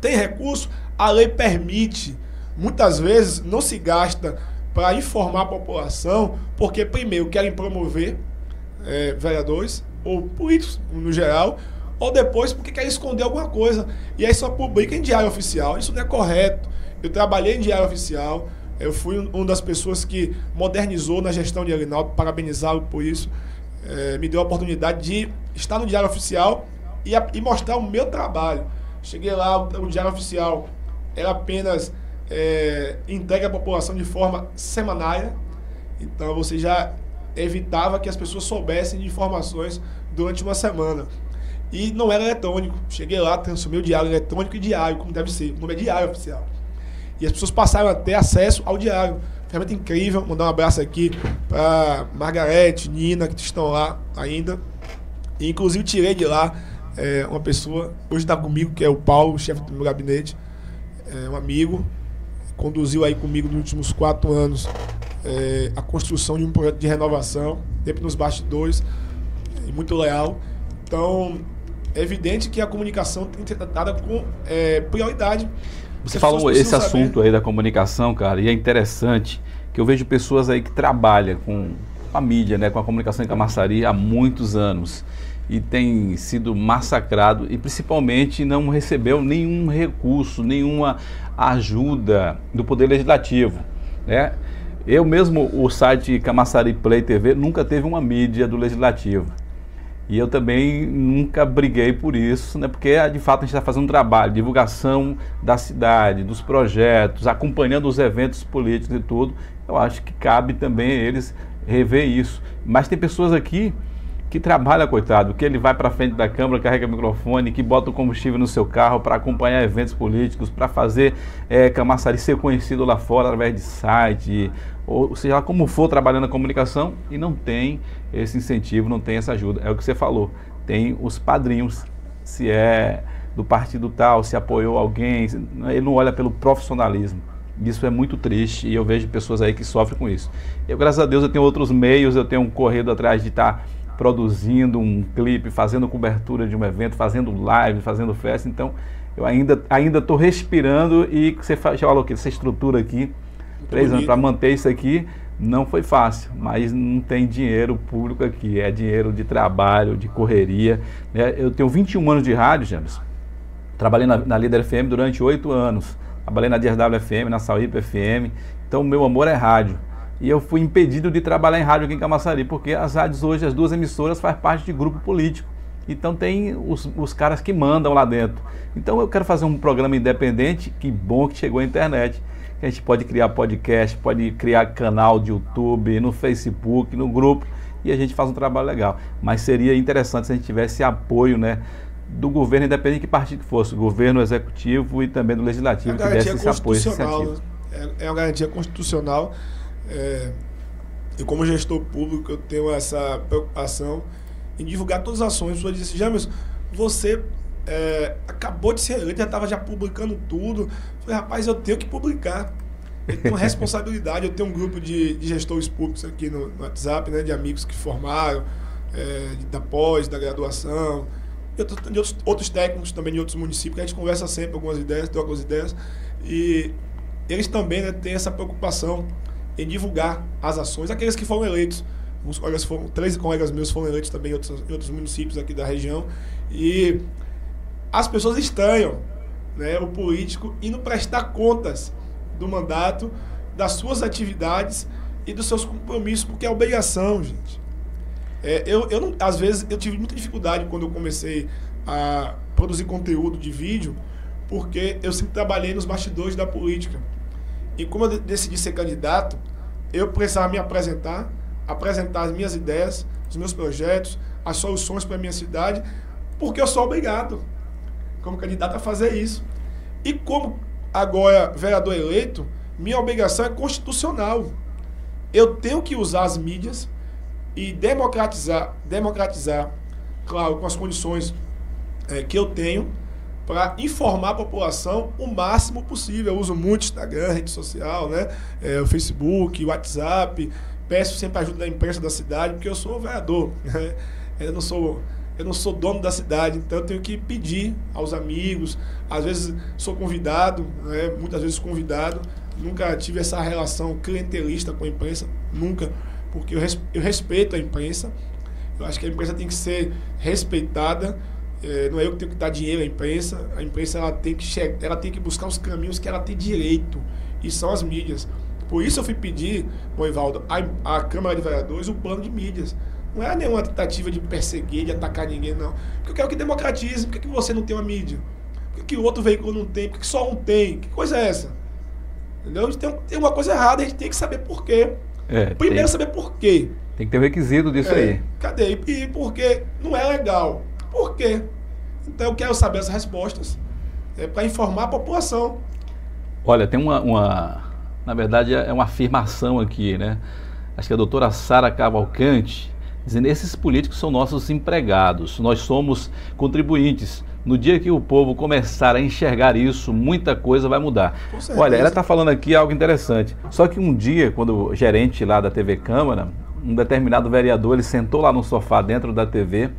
tem recurso, a lei permite. Muitas vezes não se gasta para informar a população, porque primeiro querem promover é, vereadores ou políticos no geral, ou depois porque querem esconder alguma coisa. E aí só publica em diário oficial. Isso não é correto. Eu trabalhei em diário oficial, eu fui uma das pessoas que modernizou na gestão de Aguinaldo, parabenizá-lo por isso. É, me deu a oportunidade de estar no Diário Oficial e, a, e mostrar o meu trabalho. Cheguei lá, o, o Diário Oficial era apenas é, entregue à população de forma semanária. Então você já evitava que as pessoas soubessem de informações durante uma semana. E não era eletrônico. Cheguei lá, transformei o diário eletrônico e diário, como deve ser. O nome é Diário Oficial. E as pessoas passaram a ter acesso ao diário. Ferramenta incrível. Mandar um abraço aqui para Margarete, Nina, que estão lá ainda. E, inclusive, tirei de lá é, uma pessoa, hoje está comigo, que é o Paulo, chefe do meu gabinete, é um amigo, conduziu aí comigo nos últimos quatro anos é, a construção de um projeto de renovação, sempre nos bastidores, e muito leal. Então, é evidente que a comunicação tem que ser tratada com é, prioridade. Você falou esse assunto saber. aí da comunicação, cara, e é interessante que eu vejo pessoas aí que trabalham com a mídia, né, com a comunicação em Camaçari há muitos anos e tem sido massacrado e principalmente não recebeu nenhum recurso, nenhuma ajuda do Poder Legislativo. Né? Eu mesmo, o site Camaçari Play TV nunca teve uma mídia do Legislativo. E eu também nunca briguei por isso, né? porque de fato a gente está fazendo um trabalho, divulgação da cidade, dos projetos, acompanhando os eventos políticos e tudo. Eu acho que cabe também eles rever isso. Mas tem pessoas aqui que trabalha, coitado, que ele vai para frente da Câmara, carrega microfone, que bota o combustível no seu carro para acompanhar eventos políticos, para fazer é, ser conhecido lá fora através de site, ou seja lá como for trabalhando na comunicação, e não tem esse incentivo, não tem essa ajuda. É o que você falou, tem os padrinhos, se é do partido tal, se apoiou alguém, ele não olha pelo profissionalismo. Isso é muito triste e eu vejo pessoas aí que sofrem com isso. Eu, graças a Deus, eu tenho outros meios, eu tenho um corrido atrás de estar tá produzindo um clipe, fazendo cobertura de um evento, fazendo live, fazendo festa. Então, eu ainda ainda estou respirando e você já falou que essa estrutura aqui, Muito três bonito. anos para manter isso aqui, não foi fácil, mas não tem dinheiro público aqui, é dinheiro de trabalho, de correria. Né? Eu tenho 21 anos de rádio, James. Trabalhei na, na Líder FM durante oito anos. Trabalhei na DSW FM, na Sauípe FM. Então, meu amor é rádio e eu fui impedido de trabalhar em rádio aqui em Camaçari, porque as rádios hoje, as duas emissoras, faz parte de grupo político. Então tem os, os caras que mandam lá dentro. Então eu quero fazer um programa independente, que bom que chegou a internet. Que a gente pode criar podcast, pode criar canal de YouTube, no Facebook, no grupo, e a gente faz um trabalho legal. Mas seria interessante se a gente tivesse apoio, né? do governo, independente de que partido que fosse, governo executivo e também do legislativo, é que desse esse apoio. É, é uma garantia constitucional é, e como gestor público, eu tenho essa preocupação em divulgar todas as ações. Pessoa disse, James, você é, acabou de ser eleito, já estava já publicando tudo. Eu falei, rapaz, eu tenho que publicar. Eu tenho responsabilidade, eu tenho um grupo de, de gestores públicos aqui no, no, WhatsApp, né, de amigos que formaram, é, da pós, da graduação, de outros, outros técnicos também de outros municípios, que a gente conversa sempre algumas ideias, troca algumas ideias, e eles também né, têm essa preocupação em divulgar as ações, aqueles que foram eleitos. Colegas foram, três colegas meus foram eleitos também em outros, em outros municípios aqui da região. E as pessoas estranham né, o político indo prestar contas do mandato, das suas atividades e dos seus compromissos, porque é obrigação, gente. É, eu, eu não, às vezes eu tive muita dificuldade quando eu comecei a produzir conteúdo de vídeo, porque eu sempre trabalhei nos bastidores da política. E como eu decidi ser candidato, eu precisava me apresentar, apresentar as minhas ideias, os meus projetos, as soluções para a minha cidade, porque eu sou obrigado, como candidato, a fazer isso. E como agora vereador eleito, minha obrigação é constitucional. Eu tenho que usar as mídias e democratizar, democratizar, claro, com as condições é, que eu tenho, para informar a população o máximo possível. Eu uso muito Instagram, rede social, né? É, o Facebook, WhatsApp. Peço sempre ajuda da imprensa da cidade, porque eu sou vereador. Né? Eu não sou eu não sou dono da cidade, então eu tenho que pedir aos amigos. Às vezes sou convidado, né? muitas vezes convidado. Nunca tive essa relação clientelista com a imprensa, nunca, porque eu, res, eu respeito a imprensa. Eu acho que a imprensa tem que ser respeitada é, não é eu que tenho que dar dinheiro à imprensa. A imprensa ela tem que ela tem que buscar os caminhos que ela tem direito e são as mídias. Por isso eu fui pedir, Moivaldo, à, à Câmara de Vereadores o plano de mídias. Não é nenhuma tentativa de perseguir, de atacar ninguém, não. Porque eu quero que democratize. Por que, que você não tem uma mídia? Por que, que o outro veículo não tem? Por que, que só um tem? Que coisa é essa? Entendeu? A gente tem, tem uma coisa errada, a gente tem que saber por quê. É, Primeiro tem, saber por quê. Tem que ter um requisito disso é, aí. Cadê? E porque não é legal. Por quê? Então eu quero saber as respostas é, para informar a população. Olha, tem uma, uma, Na verdade, é uma afirmação aqui, né? Acho que a doutora Sara Cavalcante dizendo esses políticos são nossos empregados, nós somos contribuintes. No dia que o povo começar a enxergar isso, muita coisa vai mudar. Olha, ela está falando aqui algo interessante. Só que um dia, quando o gerente lá da TV Câmara, um determinado vereador, ele sentou lá no sofá dentro da TV,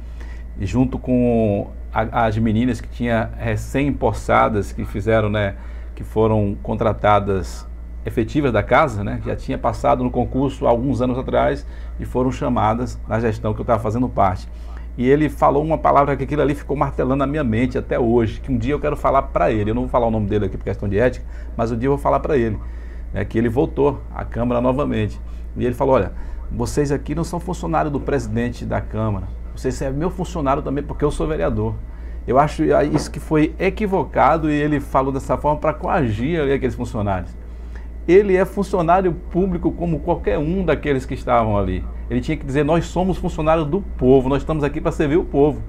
junto com a, as meninas que tinha recém-empossadas, que fizeram, né, que foram contratadas efetivas da casa, né, que já tinha passado no concurso alguns anos atrás e foram chamadas na gestão que eu estava fazendo parte. E ele falou uma palavra que aquilo ali ficou martelando na minha mente até hoje, que um dia eu quero falar para ele. Eu não vou falar o nome dele aqui por questão de ética, mas um dia eu vou falar para ele, né, que ele voltou à Câmara novamente. E ele falou: olha, vocês aqui não são funcionários do presidente da Câmara, vocês são meu funcionário também porque eu sou vereador. Eu acho isso que foi equivocado e ele falou dessa forma para coagir ali aqueles funcionários ele é funcionário público como qualquer um daqueles que estavam ali. Ele tinha que dizer: Nós somos funcionários do povo, nós estamos aqui para servir o povo.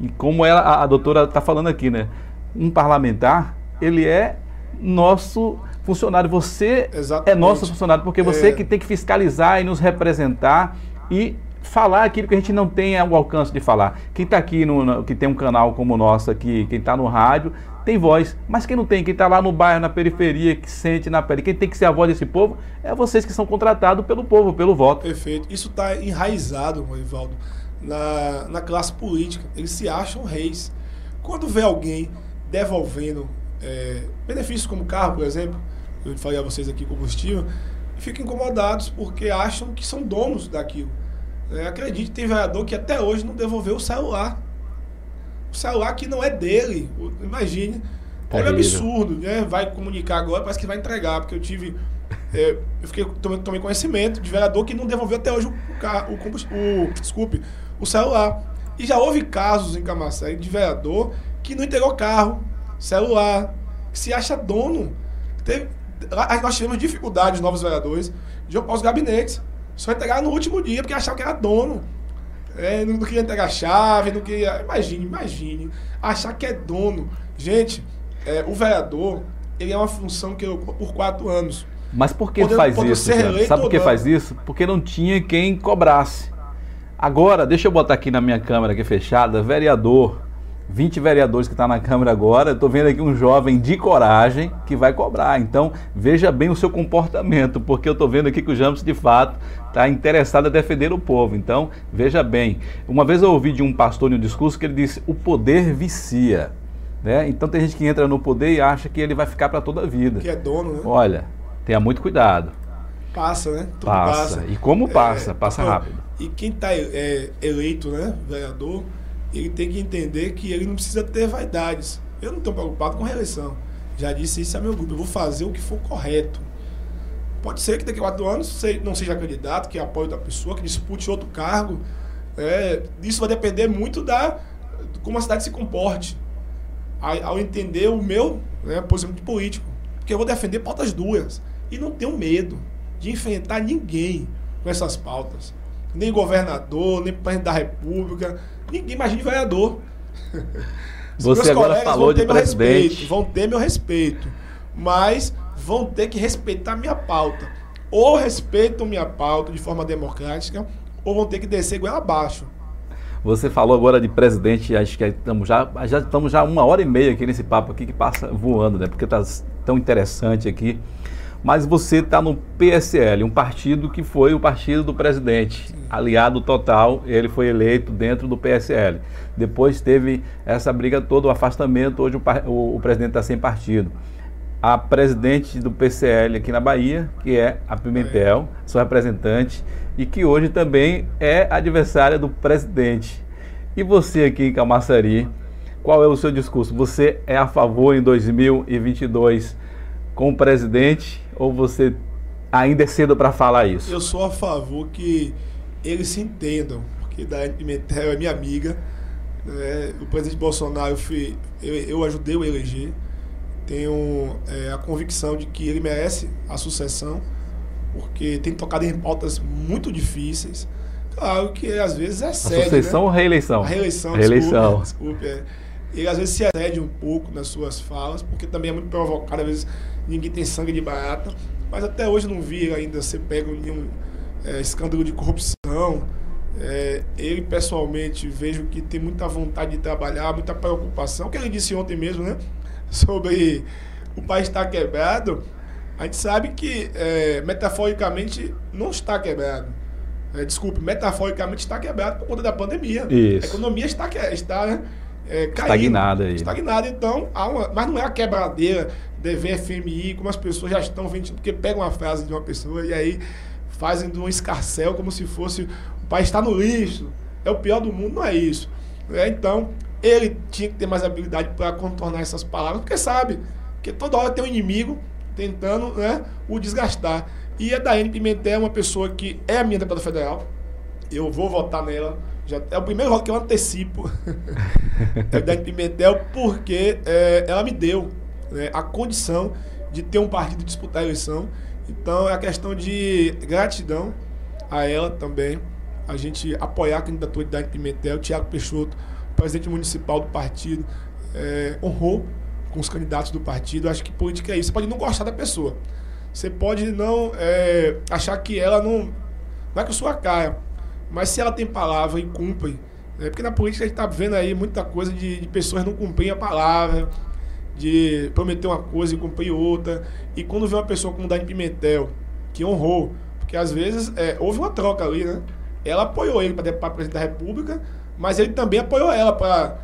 E como ela, a, a doutora está falando aqui, né? Um parlamentar, ele é nosso funcionário. Você Exatamente. é nosso funcionário, porque você é... que tem que fiscalizar e nos representar e falar aquilo que a gente não tem o alcance de falar. Quem está aqui, no, que tem um canal como o nosso aqui, quem está no rádio, tem voz. Mas quem não tem, quem está lá no bairro, na periferia, que sente na pele, quem tem que ser a voz desse povo, é vocês que são contratados pelo povo, pelo voto. Perfeito. Isso está enraizado, Ivaldo, na, na classe política. Eles se acham reis. Quando vê alguém devolvendo é, benefícios como carro, por exemplo, eu falei a vocês aqui combustível, ficam incomodados porque acham que são donos daquilo. É, acredite, tem vereador que até hoje não devolveu o celular o celular que não é dele. Imagine. Olha o absurdo, né? Vai comunicar agora, parece que vai entregar, porque eu tive. É, eu fiquei, tomei, tomei, conhecimento de vereador que não devolveu até hoje o, carro, o, o, desculpe, o celular. E já houve casos em Camaçari de vereador que não entregou carro, celular, que se acha dono. Teve, nós tivemos dificuldades, novos vereadores, de ocupar os gabinetes. Só entregar no último dia, porque achavam que era dono. É, não, não, queria entregar chave, não queria. Imagine, imagine. Achar que é dono. Gente, é, o vereador, ele é uma função que ele ocupa por quatro anos. Mas por que Podendo, faz isso? Sabe por que faz isso? Porque não tinha quem cobrasse. Agora, deixa eu botar aqui na minha câmera aqui fechada, vereador 20 vereadores que estão tá na Câmara agora, estou vendo aqui um jovem de coragem que vai cobrar. Então, veja bem o seu comportamento, porque eu estou vendo aqui que o James, de fato, está interessado a defender o povo. Então, veja bem. Uma vez eu ouvi de um pastor em um discurso que ele disse: o poder vicia. Né? Então, tem gente que entra no poder e acha que ele vai ficar para toda a vida. Que é dono, né? Olha, tenha muito cuidado. Passa, né? Tudo passa. passa. E como passa? É, passa rápido. E quem está é, eleito, né, vereador ele tem que entender que ele não precisa ter vaidades. Eu não estou preocupado com reeleição. Já disse isso a meu grupo. Eu vou fazer o que for correto. Pode ser que daqui a quatro anos não seja candidato, que apoie outra pessoa, que dispute outro cargo. É, isso vai depender muito da como a cidade se comporte. Ao, entender o meu né, posicionamento político. Porque eu vou defender pautas duras. E não tenho medo de enfrentar ninguém com essas pautas. Nem governador, nem presidente da república Ninguém imagina vereador. Você agora falou de presidente. Respeito, vão ter meu respeito. Mas vão ter que respeitar minha pauta. Ou respeitam minha pauta de forma democrática, ou vão ter que descer igual abaixo. Você falou agora de presidente, acho que estamos já, já estamos já uma hora e meia aqui nesse papo aqui que passa voando, né? Porque está tão interessante aqui mas você está no PSL, um partido que foi o partido do presidente, Sim. Aliado total, ele foi eleito dentro do PSL. Depois teve essa briga toda, o afastamento, hoje o, o, o presidente está sem partido. A presidente do PCL aqui na Bahia, que é a Pimentel, sua representante, e que hoje também é adversária do presidente. E você aqui em Camaçari, qual é o seu discurso? Você é a favor em 2022 com o presidente ou você ainda é cedo para falar isso? Eu sou a favor que eles se entendam, porque Daiane Pimentel é minha amiga. Né? O presidente Bolsonaro, eu, fui, eu, eu ajudei a eleger. Tenho é, a convicção de que ele merece a sucessão, porque tem tocado em pautas muito difíceis. Claro que às vezes é sério. A sucessão né? ou reeleição? A reeleição, reeleição. desculpe. desculpe é. Ele às vezes se excede um pouco nas suas falas, porque também é muito provocado, às vezes ninguém tem sangue de barata, mas até hoje não vi ainda ser pego em nenhum é, escândalo de corrupção. É, ele pessoalmente vejo que tem muita vontade de trabalhar, muita preocupação, que ele disse ontem mesmo, né? Sobre o país estar quebrado. A gente sabe que é, metaforicamente não está quebrado. É, desculpe, metaforicamente está quebrado por conta da pandemia. Isso. A economia está, está né, é, caindo, estagnada aí. Estagnada, então, uma, mas não é a quebradeira dever FMI, como as pessoas já estão vendo, porque pegam uma frase de uma pessoa e aí fazem de um escarcel como se fosse o país está no lixo, é o pior do mundo, não é isso. É, então, ele tinha que ter mais habilidade para contornar essas palavras, porque sabe que toda hora tem um inimigo tentando né, o desgastar. E a Daiane Pimentel é uma pessoa que é a minha deputada federal. Eu vou votar nela. Já, é o primeiro voto que eu antecipo. é a Daiane Pimentel, porque é, ela me deu né, a condição de ter um partido disputar a eleição. Então é a questão de gratidão a ela também. A gente apoiar a candidatura de Daiane Pimentel, Tiago Peixoto, presidente municipal do partido, é, honrou com os candidatos do partido. Acho que política é isso. Você pode não gostar da pessoa. Você pode não é, achar que ela não. Não é a sua cara. Mas se ela tem palavra e cumpre. Né? Porque na política a gente está vendo aí muita coisa de, de pessoas não cumprem a palavra, de prometer uma coisa e cumprir outra. E quando vê uma pessoa como Dani Pimentel, que honrou, porque às vezes é, houve uma troca ali, né? Ela apoiou ele para presidente da República, mas ele também apoiou ela para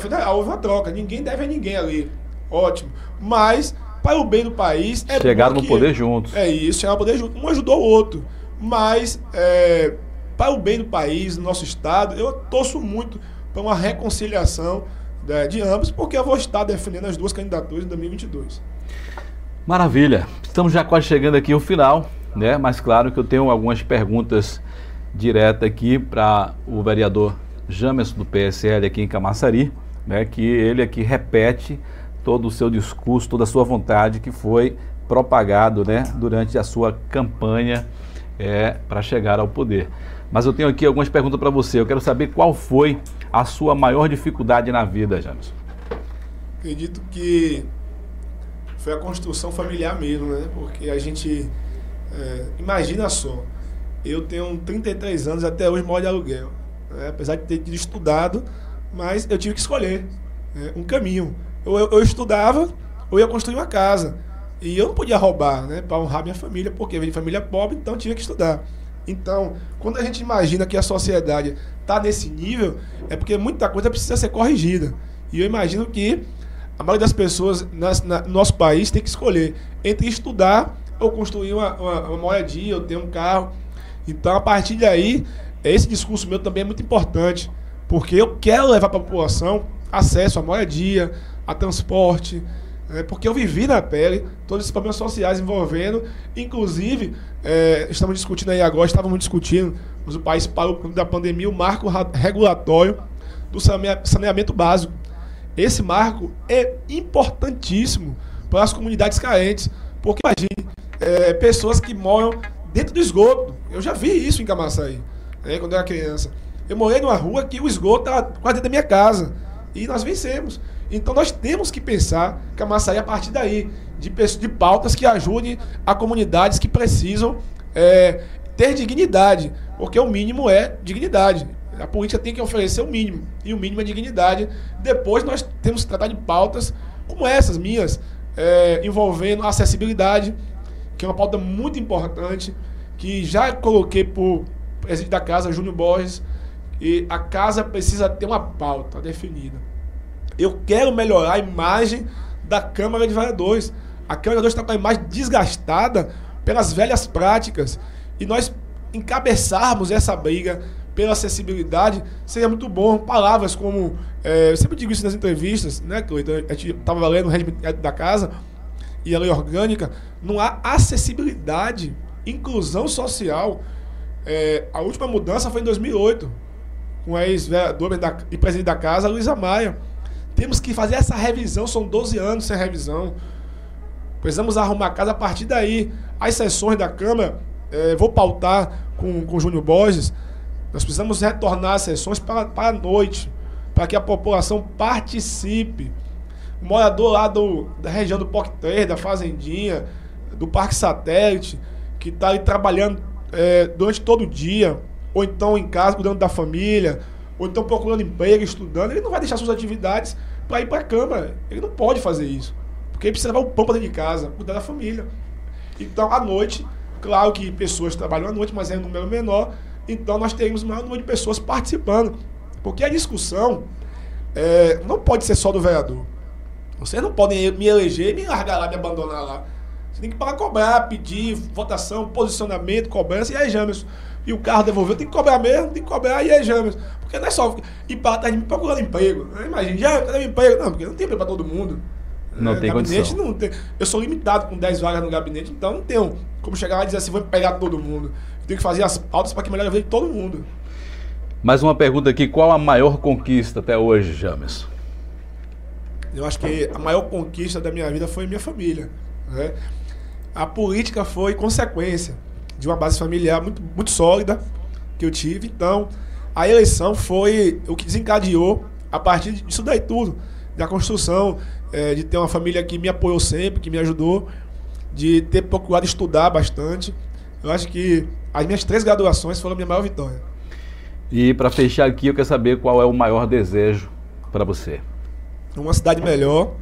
federal. Houve uma troca. Ninguém deve a ninguém ali. Ótimo. Mas para o bem do país. É Chegaram no poder juntos. É isso, chegaram no poder juntos. Um ajudou o outro. Mas, é, para o bem do país, do nosso Estado, eu torço muito para uma reconciliação né, de ambos, porque eu vou estar defendendo as duas candidaturas em 2022. Maravilha. Estamos já quase chegando aqui ao final, né? Mas claro que eu tenho algumas perguntas diretas aqui para o vereador Jamerson do PSL aqui em Camaçari, né? Que ele aqui repete todo o seu discurso, toda a sua vontade que foi propagado né, durante a sua campanha é, para chegar ao poder. Mas eu tenho aqui algumas perguntas para você. Eu quero saber qual foi a sua maior dificuldade na vida, James. Acredito que foi a construção familiar mesmo, né? Porque a gente. É, imagina só, eu tenho 33 anos até hoje moro de aluguel. Né? Apesar de ter estudado, mas eu tive que escolher né? um caminho. Eu, eu, eu estudava, eu ia construir uma casa. E eu não podia roubar, né? Para honrar minha família, porque eu venho de família pobre, então tinha que estudar. Então, quando a gente imagina que a sociedade está nesse nível, é porque muita coisa precisa ser corrigida. E eu imagino que a maioria das pessoas na, no nosso país tem que escolher entre estudar ou construir uma, uma, uma moradia, ou ter um carro. Então, a partir daí, esse discurso meu também é muito importante, porque eu quero levar para a população acesso à moradia, a transporte, é, porque eu vivi na pele todos esses problemas sociais envolvendo, inclusive, é, estamos discutindo aí agora, estávamos discutindo, mas o país parou da pandemia, o marco regulatório do saneamento básico. Esse marco é importantíssimo para as comunidades carentes, porque imagine, é, pessoas que moram dentro do esgoto. Eu já vi isso em Camaçaí, né, quando eu era criança. Eu morei numa rua que o esgoto estava quase dentro da minha casa. E nós vencemos. Então nós temos que pensar Camaçaí a partir daí, de, de pautas que ajudem a comunidades que precisam é, ter dignidade, porque o mínimo é dignidade. A política tem que oferecer o mínimo, e o mínimo é dignidade. Depois nós temos que tratar de pautas como essas minhas, é, envolvendo acessibilidade, que é uma pauta muito importante, que já coloquei o presidente da casa, Júnior Borges, e a casa precisa ter uma pauta definida. Eu quero melhorar a imagem da Câmara de Vereadores. A Câmara de Vereadores está com a imagem desgastada pelas velhas práticas. E nós encabeçarmos essa briga pela acessibilidade seria muito bom. Palavras como. É, eu sempre digo isso nas entrevistas, né, Cleiton? A gente estava lendo o regimento da casa e a lei orgânica. Não há acessibilidade, inclusão social. É, a última mudança foi em 2008 com a ex-vereadora e presidente da casa, Luísa Maia. Temos que fazer essa revisão, são 12 anos sem revisão. Precisamos arrumar a casa a partir daí. As sessões da Câmara, eh, vou pautar com, com o Júnior Borges, nós precisamos retornar as sessões para, para a noite, para que a população participe. O morador lá do, da região do POC 3, da Fazendinha, do Parque Satélite, que está ali trabalhando eh, durante todo o dia, ou então em casa cuidando da família, ou então procurando emprego, estudando, ele não vai deixar suas atividades para ir para a Câmara. Ele não pode fazer isso. Porque ele precisa levar o pão para dentro de casa, cuidar da família. Então, à noite, claro que pessoas trabalham à noite, mas é um número menor, então nós teremos o maior número de pessoas participando. Porque a discussão é, não pode ser só do vereador. Vocês não podem me eleger e me largar lá, me abandonar lá. Você tem que parar cobrar, pedir votação, posicionamento, cobrança, e aí, Jamerson. E o carro devolveu, tem que cobrar mesmo, tem que cobrar, e aí, Jamerson. Porque não é só ir para de mim procurando emprego. Né? Imagina, já cadê meu emprego? Não, porque não tem emprego para todo mundo. Não é, tem gabinete condição. Não tem. Eu sou limitado com 10 vagas no gabinete, então não tenho como chegar lá e dizer assim, vou pegar todo mundo. Eu tenho que fazer as pautas para que vida de todo mundo. Mais uma pergunta aqui, qual a maior conquista até hoje, Jamerson? Eu acho que a maior conquista da minha vida foi minha família. Né? A política foi consequência de uma base familiar muito, muito sólida que eu tive. Então, a eleição foi o que desencadeou a partir disso daí tudo. Da construção, é, de ter uma família que me apoiou sempre, que me ajudou, de ter procurado estudar bastante. Eu acho que as minhas três graduações foram a minha maior vitória. E para fechar aqui, eu quero saber qual é o maior desejo para você uma cidade melhor.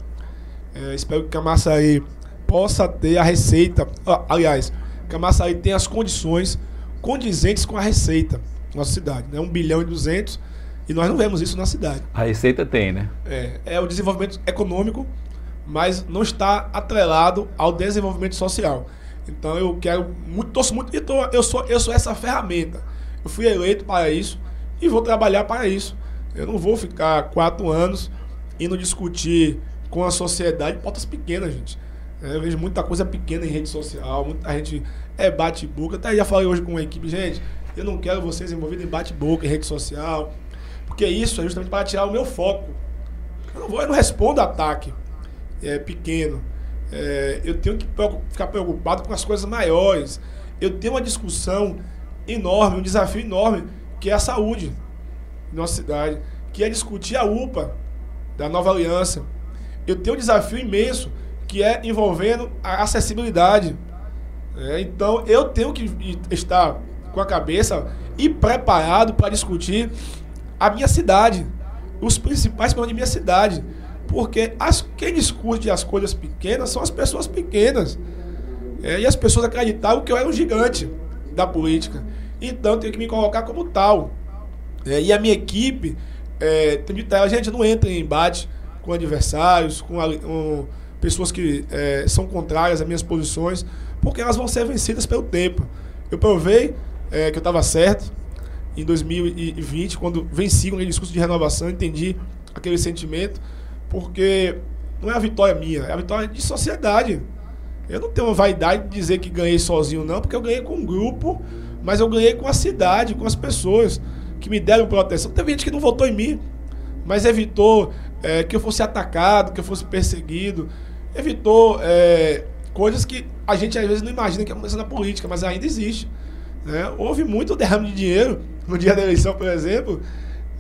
É, espero que Camaçari possa ter a receita. Ah, aliás, Camaçari tem as condições condizentes com a receita da nossa cidade. Né? 1 bilhão e 200 e nós não vemos isso na cidade. A receita tem, né? É, é o desenvolvimento econômico, mas não está atrelado ao desenvolvimento social. Então eu quero muito, torço muito, então eu sou, eu sou essa ferramenta. Eu fui eleito para isso e vou trabalhar para isso. Eu não vou ficar quatro anos indo discutir com a sociedade pautas pequenas, gente. É, eu vejo muita coisa pequena em rede social, muita gente é bate-boca. Até já falei hoje com a equipe, gente, eu não quero vocês envolvidos em bate-boca, em rede social, porque isso é justamente para tirar o meu foco. Eu não, vou, eu não respondo ataque é, pequeno. É, eu tenho que ficar preocupado com as coisas maiores. Eu tenho uma discussão enorme, um desafio enorme, que é a saúde na nossa cidade, que é discutir a UPA, da nova aliança. Eu tenho um desafio imenso que é envolvendo a acessibilidade. É, então eu tenho que estar com a cabeça e preparado para discutir a minha cidade, os principais problemas de minha cidade. Porque as, quem discute as coisas pequenas são as pessoas pequenas. É, e as pessoas acreditavam que eu era um gigante da política. Então eu tenho que me colocar como tal. É, e a minha equipe é, a gente não entra em embate com adversários, com, com pessoas que é, são contrárias às minhas posições, porque elas vão ser vencidas pelo tempo. Eu provei é, que eu estava certo em 2020, quando venci aquele discurso de renovação, entendi aquele sentimento, porque não é a vitória minha, é a vitória de sociedade. Eu não tenho vaidade de dizer que ganhei sozinho, não, porque eu ganhei com um grupo, mas eu ganhei com a cidade, com as pessoas que me deram proteção. Teve gente que não votou em mim, mas evitou é, que eu fosse atacado, que eu fosse perseguido. Evitou é, coisas que a gente às vezes não imagina que acontece na política, mas ainda existe. Né? Houve muito derrame de dinheiro no dia da eleição, por exemplo,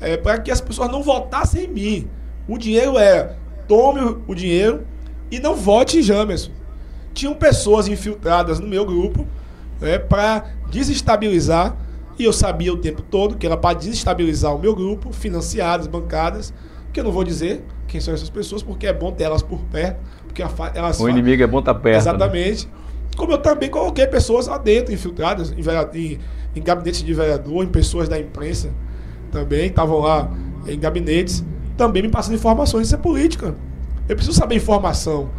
é, para que as pessoas não votassem em mim. O dinheiro é tome o dinheiro e não vote em Jamerson. Tinham pessoas infiltradas no meu grupo né, para desestabilizar e eu sabia o tempo todo que era para desestabilizar o meu grupo, financiadas, bancadas, que eu não vou dizer quem são essas pessoas, porque é bom ter elas por perto. Porque elas o inimigo é bom estar tá perto. Né? Exatamente. Né? Como eu também coloquei pessoas lá dentro, infiltradas, em, em, em gabinetes de vereador, em pessoas da imprensa também, estavam lá em gabinetes, também me passando informações. Isso é política. Eu preciso saber informação.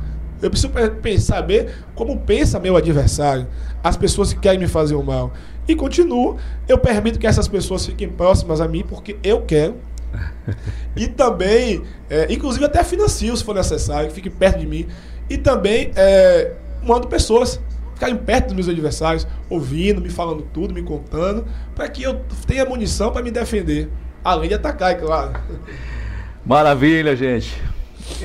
Eu preciso saber como pensa meu adversário, as pessoas que querem me fazer o mal. E continuo, eu permito que essas pessoas fiquem próximas a mim porque eu quero. e também, é, inclusive até financio se for necessário, que fiquem perto de mim. E também é, mando pessoas ficarem perto dos meus adversários, ouvindo, me falando tudo, me contando, para que eu tenha munição para me defender. Além de atacar, é claro. Maravilha, gente.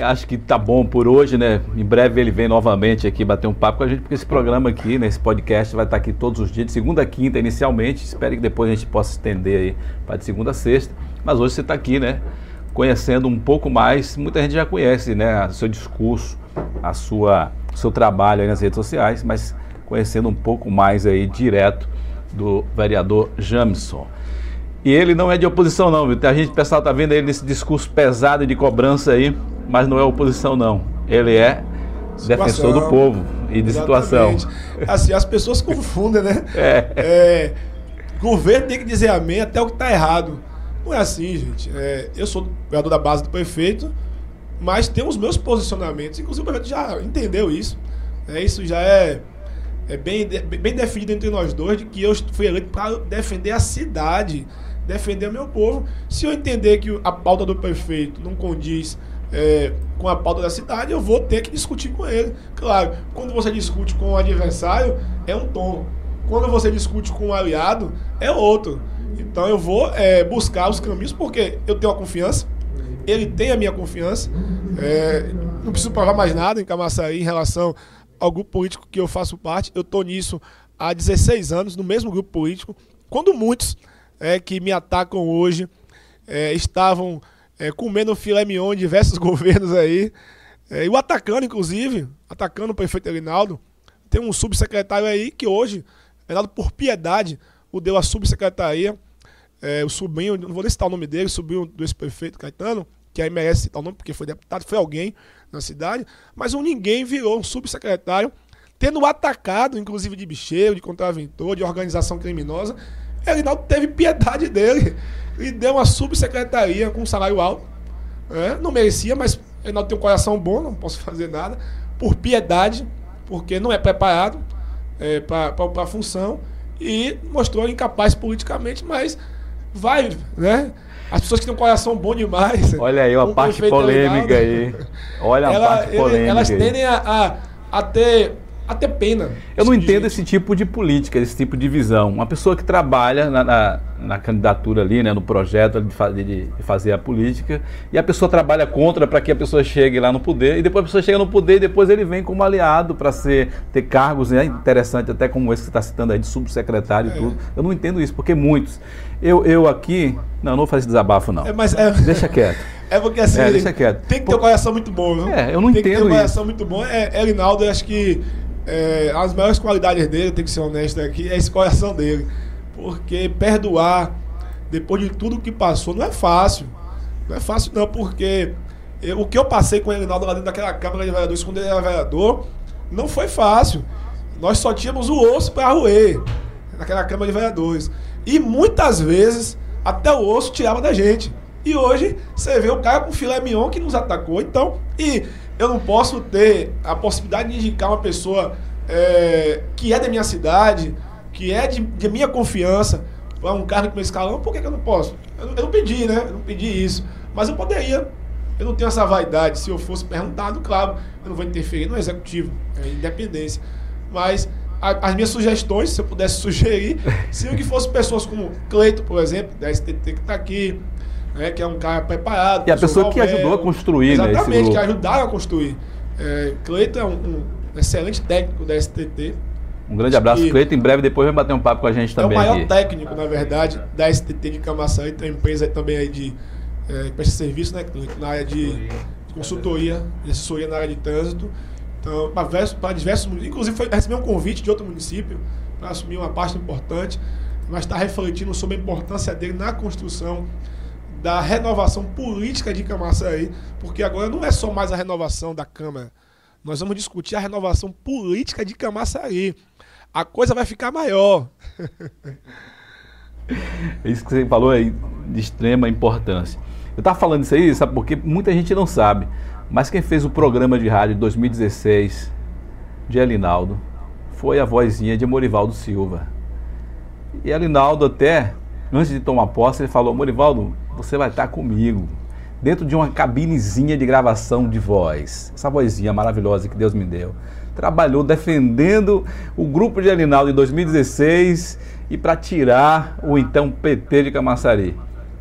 Acho que tá bom por hoje, né? Em breve ele vem novamente aqui bater um papo com a gente, porque esse programa aqui, né, podcast, vai estar aqui todos os dias, de segunda a quinta inicialmente. Espero que depois a gente possa estender aí para de segunda a sexta. Mas hoje você está aqui, né? Conhecendo um pouco mais. Muita gente já conhece, né? O seu discurso, a sua, o seu trabalho aí nas redes sociais, mas conhecendo um pouco mais aí direto do vereador Jamison. E ele não é de oposição, não, viu? A gente, o pessoal tá vendo ele nesse discurso pesado de cobrança aí, mas não é oposição, não. Ele é defensor do povo e de Exatamente. situação. Assim, as pessoas confundem, né? É. é. Governo tem que dizer amém até o que está errado. Não é assim, gente. É, eu sou vereador da base do prefeito, mas tem os meus posicionamentos. Inclusive o prefeito já entendeu isso. É, isso já é, é bem, bem definido entre nós dois, de que eu fui eleito para defender a cidade, defender o meu povo. Se eu entender que a pauta do prefeito não condiz é, com a pauta da cidade, eu vou ter que discutir com ele. Claro, quando você discute com o adversário, é um tom. Quando você discute com um aliado, é outro. Então eu vou é, buscar os caminhos, porque eu tenho a confiança, ele tem a minha confiança. É, não preciso provar mais nada em Camaçari em relação ao grupo político que eu faço parte. Eu estou nisso há 16 anos, no mesmo grupo político. Quando muitos é, que me atacam hoje é, estavam é, comendo filé mignon em diversos governos aí. É, e o atacando, inclusive, atacando o prefeito Elinaldo. Tem um subsecretário aí que hoje, Elinaldo, por piedade, o deu a subsecretaria. É, o sobrinho, não vou nem citar o nome dele, o sobrinho do ex-prefeito Caetano, que aí merece citar o nome porque foi deputado, foi alguém na cidade, mas um ninguém virou um subsecretário, tendo atacado, inclusive de bicheiro, de contraventor, de organização criminosa. Elinaldo teve piedade dele e deu uma subsecretaria com um salário alto. Né? Não merecia, mas Reinaldo tem um coração bom, não posso fazer nada. Por piedade, porque não é preparado é, para a função. E mostrou incapaz politicamente, mas vai, né? As pessoas que têm um coração bom demais. Olha aí, uma parte polêmica aí. Olha a ela, parte polêmica. Elas tendem a, a, a ter até pena. Eu não entendo esse tipo de política, esse tipo de visão. Uma pessoa que trabalha na, na, na candidatura ali, né, no projeto de, de, de, fazer a política, e a pessoa trabalha contra para que a pessoa chegue lá no poder, e depois a pessoa chega no poder e depois ele vem como aliado para ter cargos né, interessantes, até como esse que você está citando aí, de subsecretário e é. tudo. Eu não entendo isso, porque muitos. Eu, eu aqui. Não, não vou fazer desabafo, não. É, mas é... Deixa quieto. É porque assim, é, deixa quieto. tem que ter um coração muito bom, viu? É, eu não tem entendo. Tem que ter um coração muito bom. É, é Rinaldo, eu acho que é, as maiores qualidades dele, tem que ser honesto aqui, é esse coração dele. Porque perdoar, depois de tudo que passou, não é fácil. Não é fácil não, porque eu, o que eu passei com o Reinaldo lá dentro daquela Câmara de Vereadores, quando ele era vereador, não foi fácil. Nós só tínhamos o osso para roer naquela Câmara de Vereadores. E muitas vezes, até o osso tirava da gente. E hoje, você vê o cara com filé mignon que nos atacou. Então, e eu não posso ter a possibilidade de indicar uma pessoa é, que é da minha cidade, que é de, de minha confiança, para um cargo com meu escalão, por que, que eu não posso? Eu, eu, não pedi, né? Eu não pedi isso. Mas eu poderia. Eu não tenho essa vaidade. Se eu fosse perguntado, claro, eu não vou interferir no executivo, é independência. Mas a, as minhas sugestões, se eu pudesse sugerir, seriam que fossem pessoas como Cleito, por exemplo, da STT que está aqui, né, que é um cara preparado. E a pessoa que ajudou a construir, né, Exatamente, né, que ajudaram a construir. É, Cleiton é um, um, excelente técnico da STT. Um grande abraço, Cleiton. Em breve depois vai bater um papo com a gente também. É o maior aqui. técnico, na verdade, da STT de Camaçã. Tem uma empresa também aí de é, presta serviço, né, na área de, de consultoria, de assessoria na área de trânsito. Então, para diversos inclusive foi receber um convite de outro município para assumir uma parte importante, mas está refletindo sobre a importância dele na construção da renovação política de Camaçari, porque agora não é só mais a renovação da Câmara. Nós vamos discutir a renovação política de Camaçari. A coisa vai ficar maior. Isso que você falou aí de extrema importância. Eu estava falando isso aí, sabe porque muita gente não sabe. Mas quem fez o programa de rádio de 2016 de Elinaldo foi a vozinha de Morivaldo Silva. E Elinaldo até, antes de tomar posse, ele falou, Morivaldo, você vai estar comigo. Dentro de uma cabinezinha de gravação de voz. Essa vozinha maravilhosa que Deus me deu. Trabalhou defendendo o grupo de Alinaldo em 2016 e para tirar o então PT de Camaçari.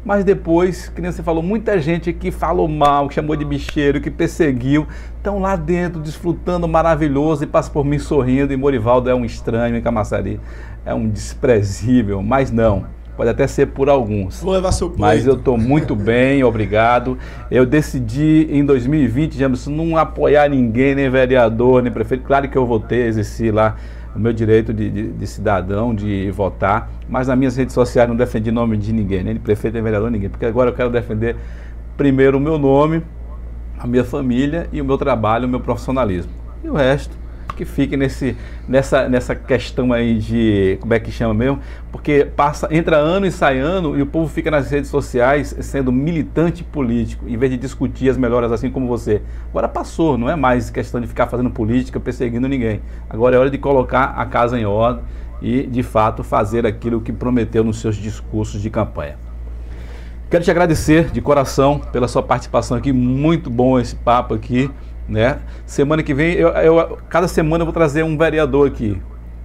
Mas depois, que nem você falou, muita gente que falou mal, que chamou de bicheiro, que perseguiu, estão lá dentro desfrutando maravilhoso e passa por mim sorrindo. E Morivaldo é um estranho em Camaçari, é um desprezível, mas não pode até ser por alguns. Vou levar seu Mas eu estou muito bem, obrigado. Eu decidi em 2020, James, não apoiar ninguém, nem vereador, nem prefeito. Claro que eu votei, exerci lá o meu direito de, de, de, cidadão de votar, mas nas minhas redes sociais não defendi nome de ninguém, nem de prefeito, nem vereador, ninguém, porque agora eu quero defender primeiro o meu nome, a minha família e o meu trabalho, o meu profissionalismo. E o resto que fique nesse, nessa, nessa questão aí de, como é que chama mesmo? Porque passa, entra ano e sai ano e o povo fica nas redes sociais sendo militante político, em vez de discutir as melhoras assim como você. Agora passou, não é mais questão de ficar fazendo política, perseguindo ninguém. Agora é hora de colocar a casa em ordem e, de fato, fazer aquilo que prometeu nos seus discursos de campanha. Quero te agradecer de coração pela sua participação aqui, muito bom esse papo aqui. Né? Semana que vem, eu, eu, cada semana eu vou trazer um vereador aqui.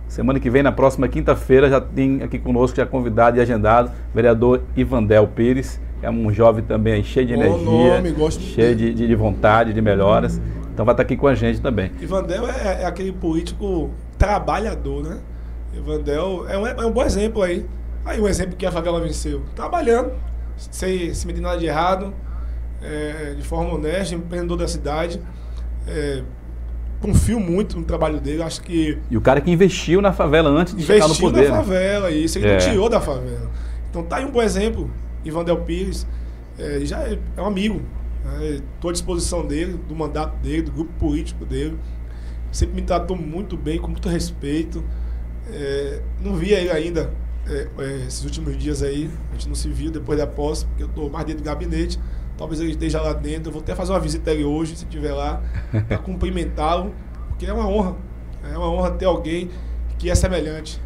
Semana que vem, na próxima quinta-feira, já tem aqui conosco, já convidado e agendado, vereador Ivandel Pires, é um jovem também aí, cheio de Bom energia, nome, cheio de, de, de, vontade, de melhoras. Então vai estar aqui com a gente também. Ivandel é, é aquele político trabalhador, né? Ivandel é um, é um bom exemplo aí. Aí um exemplo que a favela venceu. Trabalhando, sem se meter nada de errado, é, de forma honesta, empreendedor da cidade. É, confio muito no trabalho dele, acho que... E o cara que investiu na favela antes de chegar no poder. Investiu na né? favela, isso, ele é. não tirou da favela. Então tá aí um bom exemplo, Ivan Del Pires, é, já é, é, um amigo, estou né? à disposição dele, do mandato dele, do grupo político dele, sempre me tratou muito bem, com muito respeito, é, não vi ele ainda é, é, esses últimos dias aí, a gente não se viu depois da posse, porque eu estou mais dentro do gabinete, Talvez ele esteja lá dentro. Eu vou até fazer uma visita ele hoje, se estiver lá, para cumprimentá-lo, porque é uma honra. É uma honra ter alguém que é semelhante.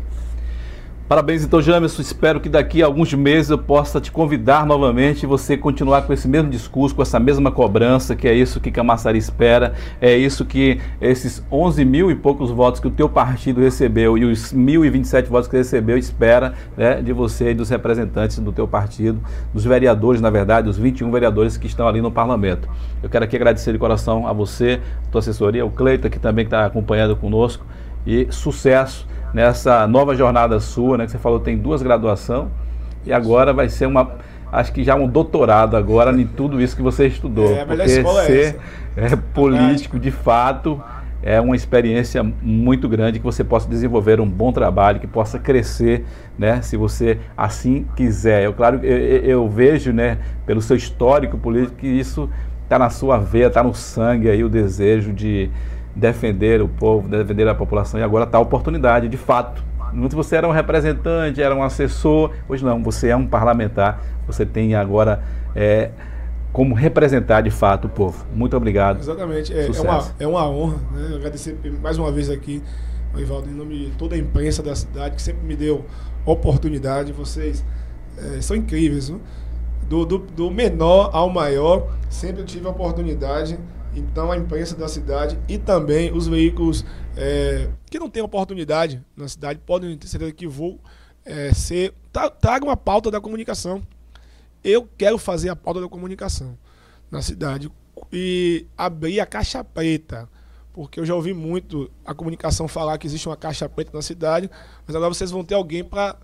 Parabéns então, Jamerson. Espero que daqui a alguns meses eu possa te convidar novamente e você continuar com esse mesmo discurso, com essa mesma cobrança, que é isso que Camaçari espera, é isso que esses 11 mil e poucos votos que o teu partido recebeu e os 1.027 votos que recebeu espera né, de você e dos representantes do teu partido, dos vereadores, na verdade, os 21 vereadores que estão ali no parlamento. Eu quero aqui agradecer de coração a você, a tua assessoria, o Cleiton, que também está acompanhando conosco, e sucesso nessa nova jornada sua, né? Que você falou tem duas graduação e agora vai ser uma, acho que já um doutorado agora em tudo isso que você estudou. É, porque ser é, é político de fato é uma experiência muito grande que você possa desenvolver um bom trabalho, que possa crescer, né? Se você assim quiser. Eu claro, eu, eu vejo, né? Pelo seu histórico político que isso está na sua veia, está no sangue aí o desejo de defender o povo, defender a população, e agora está a oportunidade, de fato. Antes você era um representante, era um assessor, hoje não, você é um parlamentar, você tem agora é, como representar de fato o povo. Muito obrigado. Exatamente, é, é uma, é uma honra, né? agradecer mais uma vez aqui, Ivaldo, em nome de toda a imprensa da cidade, que sempre me deu oportunidade, vocês é, são incríveis, do, do, do menor ao maior, sempre tive a oportunidade então, a imprensa da cidade e também os veículos é, que não têm oportunidade na cidade podem ter certeza que vou é, ser. Traga uma pauta da comunicação. Eu quero fazer a pauta da comunicação na cidade e abrir a caixa preta. Porque eu já ouvi muito a comunicação falar que existe uma caixa preta na cidade, mas agora vocês vão ter alguém para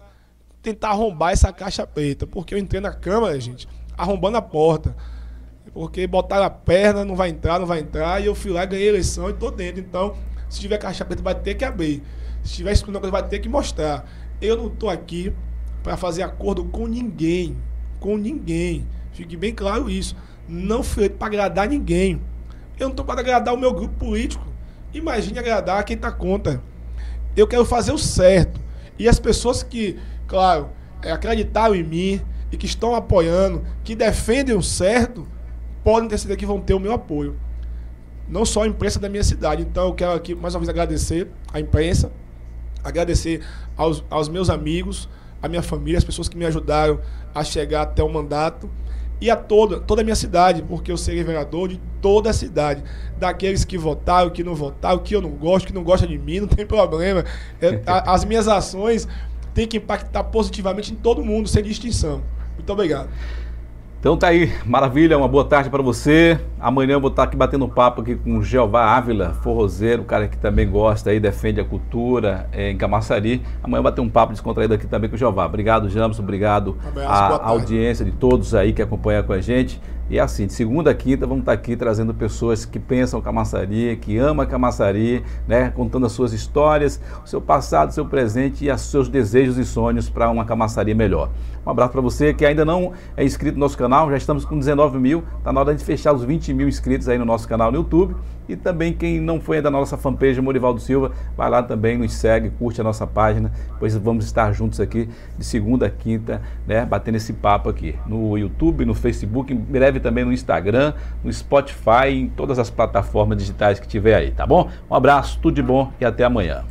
tentar arrombar essa caixa preta. Porque eu entrei na Câmara, gente, arrombando a porta porque botaram a perna, não vai entrar, não vai entrar, e eu fui lá, ganhei a eleição e tô dentro. Então, se tiver caixa preta, vai ter que abrir. Se tiver escondendo coisa, vai ter que mostrar. Eu não tô aqui para fazer acordo com ninguém. Com ninguém. Fique bem claro isso. Não fui para agradar ninguém. Eu não tô para agradar o meu grupo político. Imagine agradar quem tá contra. Eu quero fazer o certo. E as pessoas que, claro, é, acreditaram em mim e que estão apoiando, que defendem o certo, podem ter certeza que vão ter o meu apoio. Não só a imprensa da minha cidade. Então eu quero aqui mais uma vez agradecer à imprensa, agradecer aos, aos meus amigos, à minha família, as pessoas que me ajudaram a chegar até o mandato e a toda, toda a minha cidade, porque eu serei vereador de toda a cidade. Daqueles que votaram, que não votaram, que eu não gosto, que não gostam de mim, não tem problema. É, a, as minhas ações têm que impactar positivamente em todo mundo, sem distinção. Muito obrigado. Então tá aí, maravilha, uma boa tarde para você. Amanhã eu vou estar aqui batendo papo aqui com o Jeová Ávila, forrozeiro, cara que também gosta aí, defende a cultura é, em Camaçari. Amanhã eu vou bater um papo descontraído aqui também com o Jeová. Obrigado, Jamson, obrigado à audiência de todos aí que acompanham com a gente. E assim, de segunda a quinta, vamos estar aqui trazendo pessoas que pensam Camaçari, que amam Camaçari, né, contando as suas histórias, o seu passado, o seu presente e os seus desejos e sonhos para uma Camaçari melhor. Um abraço para você que ainda não é inscrito no nosso canal, já estamos com 19 mil, está na hora de fechar os 20 mil inscritos aí no nosso canal no YouTube. E também quem não foi ainda da nossa fanpage Morivaldo Silva, vai lá também, nos segue, curte a nossa página, pois vamos estar juntos aqui de segunda a quinta, né, batendo esse papo aqui no YouTube, no Facebook, em breve também no Instagram, no Spotify, em todas as plataformas digitais que tiver aí, tá bom? Um abraço, tudo de bom e até amanhã.